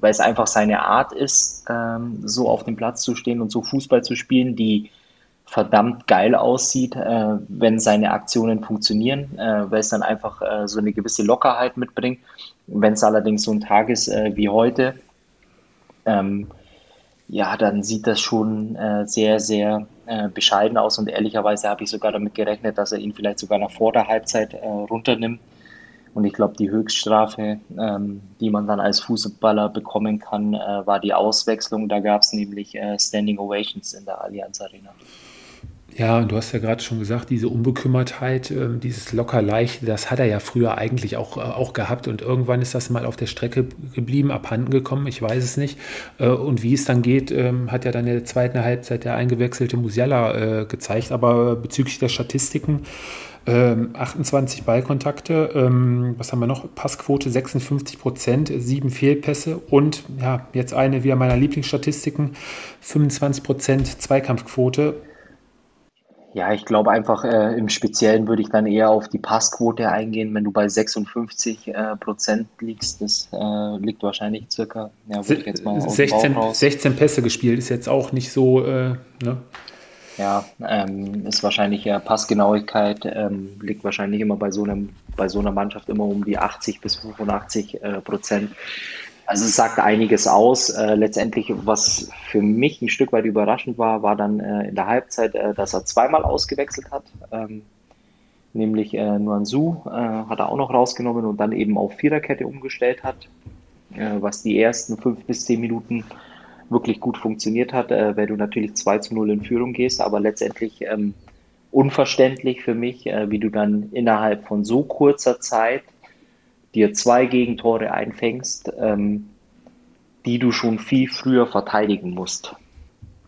weil es einfach seine Art ist, ähm, so auf dem Platz zu stehen und so Fußball zu spielen, die verdammt geil aussieht, äh, wenn seine Aktionen funktionieren, äh, weil es dann einfach äh, so eine gewisse Lockerheit mitbringt. Wenn es allerdings so ein Tag ist äh, wie heute, ähm, ja, dann sieht das schon äh, sehr, sehr äh, bescheiden aus und ehrlicherweise habe ich sogar damit gerechnet, dass er ihn vielleicht sogar noch vor der Halbzeit runternimmt. Und ich glaube, die Höchststrafe, ähm, die man dann als Fußballer bekommen kann, war die Auswechslung. Da gab es nämlich Standing Ovations in der Allianz Arena. Ja, und du hast ja gerade schon gesagt, diese Unbekümmertheit, äh, dieses locker leichte, das hat er ja früher eigentlich auch, äh, auch gehabt und irgendwann ist das mal auf der Strecke geblieben, abhanden gekommen, ich weiß es nicht. Äh, und wie es dann geht, ähm, hat ja dann in der zweiten Halbzeit der eingewechselte Musiala äh, gezeigt. Aber bezüglich der Statistiken, 28 ähm, Ballkontakte, ähm, was haben wir noch? Passquote 56 Prozent, sieben Fehlpässe und ja, jetzt eine wieder meiner Lieblingsstatistiken, 25 Prozent Zweikampfquote ja, ich glaube einfach, äh, im Speziellen würde ich dann eher auf die Passquote eingehen. Wenn du bei 56 äh, Prozent liegst, das äh, liegt wahrscheinlich circa, ja, ich jetzt mal 16, 16 Pässe gespielt, ist jetzt auch nicht so, äh, ne? Ja, ähm, ist wahrscheinlich ja Passgenauigkeit, ähm, liegt wahrscheinlich immer bei so einem, bei so einer Mannschaft immer um die 80 bis 85 äh, Prozent. Also es sagt einiges aus. Äh, letztendlich, was für mich ein Stück weit überraschend war, war dann äh, in der Halbzeit, äh, dass er zweimal ausgewechselt hat. Ähm, nämlich äh, Nuanzu äh, hat er auch noch rausgenommen und dann eben auf Viererkette umgestellt hat, äh, was die ersten fünf bis zehn Minuten wirklich gut funktioniert hat, äh, weil du natürlich 2 zu 0 in Führung gehst, aber letztendlich ähm, unverständlich für mich, äh, wie du dann innerhalb von so kurzer Zeit dir zwei Gegentore einfängst, ähm, die du schon viel früher verteidigen musst.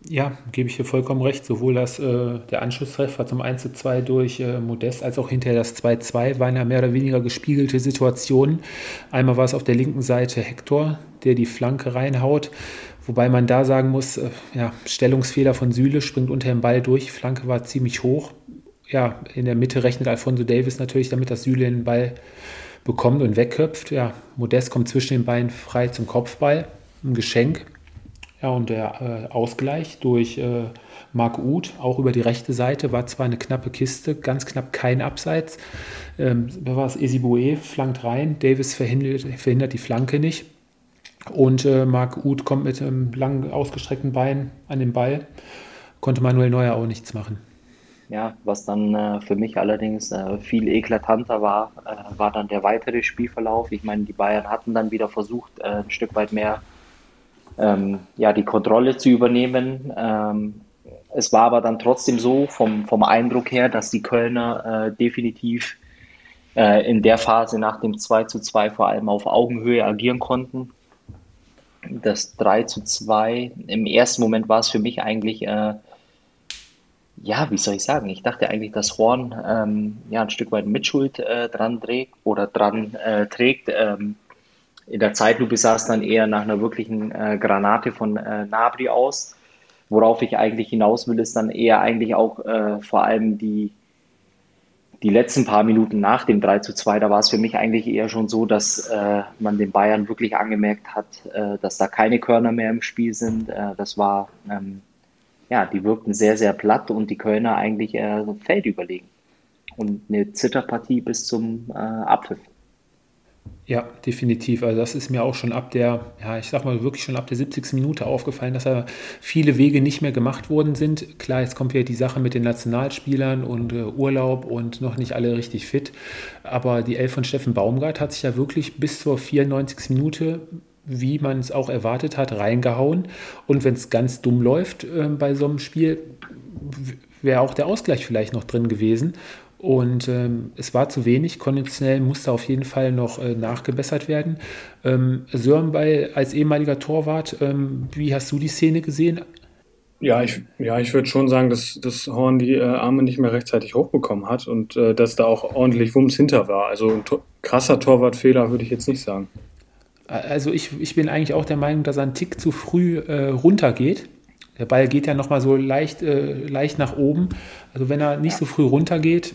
Ja, gebe ich dir vollkommen recht. Sowohl das, äh, der Anschlusstreffer zum 1 zu 2 durch äh, Modest als auch hinterher das 2-2 waren ja mehr oder weniger gespiegelte Situationen. Einmal war es auf der linken Seite Hector, der die Flanke reinhaut, Wobei man da sagen muss, äh, ja, Stellungsfehler von Süle springt unter dem Ball durch, Flanke war ziemlich hoch. Ja, in der Mitte rechnet Alfonso Davis natürlich damit, dass Süle den Ball bekommt und wegköpft. Ja, Modest kommt zwischen den Beinen frei zum Kopfball, ein Geschenk. Ja, und der äh, Ausgleich durch äh, Marc Uth, auch über die rechte Seite, war zwar eine knappe Kiste, ganz knapp kein Abseits. Ähm, da war es Esibue, flankt rein, Davis verhindert, verhindert die Flanke nicht. Und äh, Marc Uth kommt mit einem langen, ausgestreckten Bein an den Ball. Konnte Manuel Neuer auch nichts machen. Ja, was dann äh, für mich allerdings äh, viel eklatanter war, äh, war dann der weitere Spielverlauf. Ich meine, die Bayern hatten dann wieder versucht, äh, ein Stück weit mehr ähm, ja, die Kontrolle zu übernehmen. Ähm, es war aber dann trotzdem so vom, vom Eindruck her, dass die Kölner äh, definitiv äh, in der Phase nach dem 2 zu 2 vor allem auf Augenhöhe agieren konnten. Das 3 zu 2, im ersten Moment war es für mich eigentlich, ja, wie soll ich sagen, ich dachte eigentlich, dass Horn ähm, ja, ein Stück weit Mitschuld äh, dran trägt oder dran äh, trägt. Ähm, in der Zeitlupe sah es dann eher nach einer wirklichen äh, Granate von äh, Nabri aus. Worauf ich eigentlich hinaus will, ist dann eher eigentlich auch äh, vor allem die, die letzten paar Minuten nach dem 3 zu 2. Da war es für mich eigentlich eher schon so, dass äh, man den Bayern wirklich angemerkt hat, äh, dass da keine Körner mehr im Spiel sind. Äh, das war, ähm, ja, die wirkten sehr, sehr platt und die Kölner eigentlich äh, Feld überlegen. Und eine Zitterpartie bis zum äh, Abpfiff. Ja, definitiv. Also das ist mir auch schon ab der, ja, ich sag mal wirklich schon ab der 70. Minute aufgefallen, dass da viele Wege nicht mehr gemacht worden sind. Klar, jetzt kommt ja die Sache mit den Nationalspielern und äh, Urlaub und noch nicht alle richtig fit. Aber die Elf von Steffen Baumgart hat sich ja wirklich bis zur 94. Minute wie man es auch erwartet hat, reingehauen. Und wenn es ganz dumm läuft äh, bei so einem Spiel, wäre auch der Ausgleich vielleicht noch drin gewesen. Und ähm, es war zu wenig. Konditionell musste auf jeden Fall noch äh, nachgebessert werden. Ähm, Sören bei, als ehemaliger Torwart, ähm, wie hast du die Szene gesehen? Ja, ich, ja, ich würde schon sagen, dass, dass Horn die äh, Arme nicht mehr rechtzeitig hochbekommen hat und äh, dass da auch ordentlich Wumms hinter war. Also ein to krasser Torwartfehler würde ich jetzt nicht sagen. Also ich, ich bin eigentlich auch der Meinung, dass er einen Tick zu früh äh, runtergeht. Der Ball geht ja nochmal so leicht, äh, leicht nach oben. Also wenn er nicht so früh runtergeht,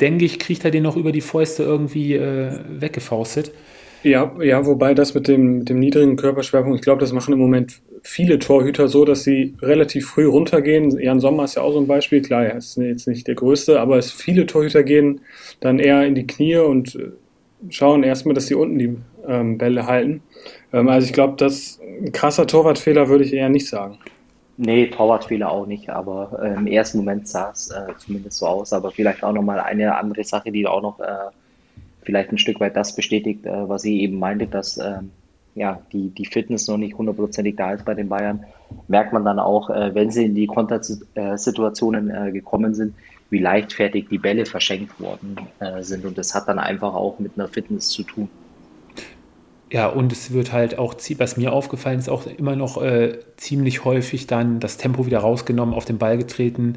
denke ich, kriegt er den noch über die Fäuste irgendwie äh, weggefaustet. Ja, ja, wobei das mit dem, dem niedrigen Körperschwerpunkt, ich glaube, das machen im Moment viele Torhüter so, dass sie relativ früh runtergehen. Jan Sommer ist ja auch so ein Beispiel, klar, er ist jetzt nicht der Größte, aber es viele Torhüter gehen dann eher in die Knie und äh, schauen erstmal, dass sie unten die ähm, Bälle halten. Ähm, also ich glaube, das ein krasser Torwartfehler würde ich eher nicht sagen. Nee, Torwartfehler auch nicht, aber äh, im ersten Moment sah es äh, zumindest so aus. Aber vielleicht auch nochmal eine andere Sache, die auch noch äh, vielleicht ein Stück weit das bestätigt, äh, was sie eben meinte, dass ähm, ja, die, die Fitness noch nicht hundertprozentig da ist bei den Bayern. Merkt man dann auch, äh, wenn sie in die Kontersituationen äh, gekommen sind, wie leichtfertig die Bälle verschenkt worden sind. Und das hat dann einfach auch mit einer Fitness zu tun. Ja, und es wird halt auch, was mir aufgefallen ist, auch immer noch äh, ziemlich häufig dann das Tempo wieder rausgenommen, auf den Ball getreten,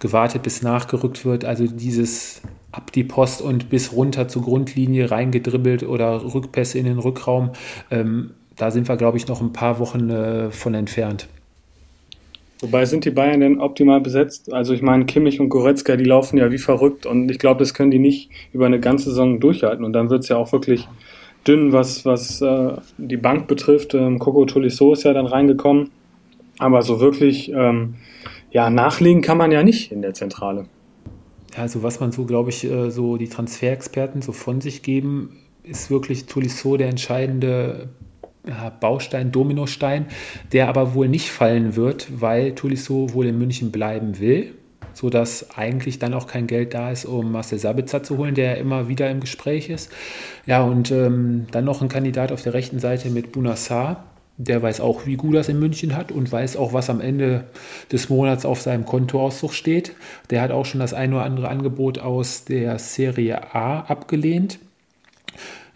gewartet, bis nachgerückt wird. Also dieses ab die Post und bis runter zur Grundlinie reingedribbelt oder Rückpässe in den Rückraum. Ähm, da sind wir, glaube ich, noch ein paar Wochen äh, von entfernt. Wobei sind die Bayern denn optimal besetzt? Also ich meine, Kimmich und Goretzka, die laufen ja wie verrückt und ich glaube, das können die nicht über eine ganze Saison durchhalten. Und dann wird es ja auch wirklich dünn, was, was äh, die Bank betrifft. Ähm, Coco Tolisso ist ja dann reingekommen. Aber so wirklich ähm, ja, nachlegen kann man ja nicht in der Zentrale. Also was man so, glaube ich, äh, so die Transferexperten so von sich geben, ist wirklich Tolisso der entscheidende Baustein, Dominostein, der aber wohl nicht fallen wird, weil Tolisso wohl in München bleiben will sodass eigentlich dann auch kein Geld da ist, um Marcel Sabitzer zu holen, der immer wieder im Gespräch ist. Ja, und ähm, dann noch ein Kandidat auf der rechten Seite mit Bunassar. Der weiß auch, wie gut das in München hat und weiß auch, was am Ende des Monats auf seinem Kontoauszug steht. Der hat auch schon das ein oder andere Angebot aus der Serie A abgelehnt.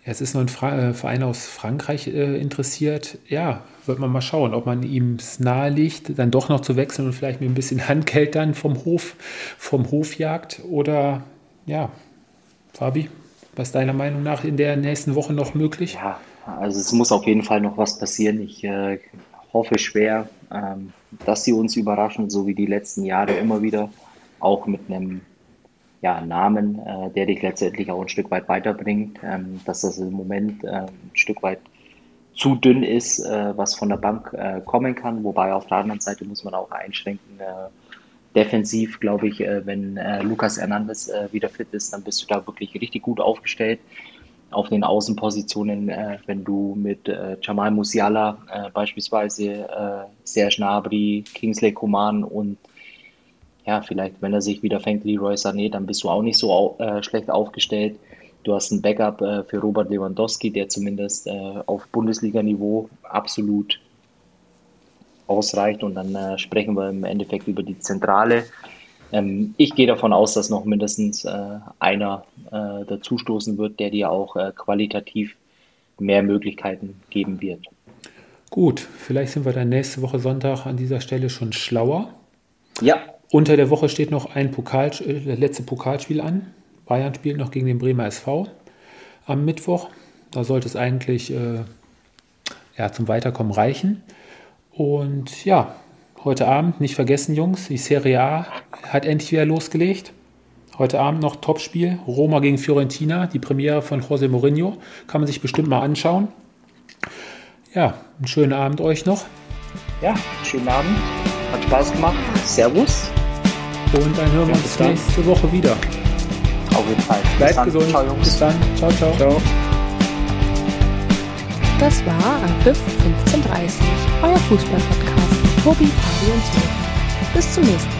Jetzt ist noch ein Fra äh, Verein aus Frankreich äh, interessiert. Ja, wird man mal schauen, ob man ihm es nahelegt, dann doch noch zu wechseln und vielleicht mit ein bisschen Handgeld dann vom Hof, vom Hof jagt. Oder ja, Fabi, was deiner Meinung nach in der nächsten Woche noch möglich? Ja, also es muss auf jeden Fall noch was passieren. Ich äh, hoffe schwer, ähm, dass sie uns überraschen, so wie die letzten Jahre immer wieder, auch mit einem ja, Namen, äh, der dich letztendlich auch ein Stück weit weiterbringt, ähm, dass das im Moment äh, ein Stück weit zu dünn ist, äh, was von der Bank äh, kommen kann. Wobei auf der anderen Seite muss man auch einschränken. Äh, defensiv, glaube ich, äh, wenn äh, Lukas Hernandez äh, wieder fit ist, dann bist du da wirklich richtig gut aufgestellt. Auf den Außenpositionen, wenn du mit Jamal Musiala beispielsweise Serge Gnabry, Kingsley Coman und ja, vielleicht, wenn er sich wieder fängt, Leroy Sané, dann bist du auch nicht so schlecht aufgestellt. Du hast ein Backup äh, für Robert Lewandowski, der zumindest äh, auf Bundesliga-Niveau absolut ausreicht. Und dann äh, sprechen wir im Endeffekt über die Zentrale. Ähm, ich gehe davon aus, dass noch mindestens äh, einer äh, dazustoßen wird, der dir auch äh, qualitativ mehr Möglichkeiten geben wird. Gut, vielleicht sind wir dann nächste Woche Sonntag an dieser Stelle schon schlauer. Ja. Unter der Woche steht noch ein Pokal, das letzte Pokalspiel an. Bayern spielt noch gegen den Bremer SV am Mittwoch. Da sollte es eigentlich äh, ja, zum Weiterkommen reichen. Und ja, heute Abend, nicht vergessen, Jungs, die Serie A hat endlich wieder losgelegt. Heute Abend noch Topspiel, Roma gegen Fiorentina, die Premiere von José Mourinho. Kann man sich bestimmt mal anschauen. Ja, einen schönen Abend euch noch. Ja, schönen Abend. Hat Spaß gemacht. Servus. Und dann hören wir uns nächste Woche wieder. Auf jeden Fall. Bleibt gesund. Ciao, Jungs. Bis dann. Ciao, ciao. ciao. Das war Anpfiff 1530, euer Fußball-Podcast mit Tobi, Fabi und Sören. Bis zum nächsten Mal.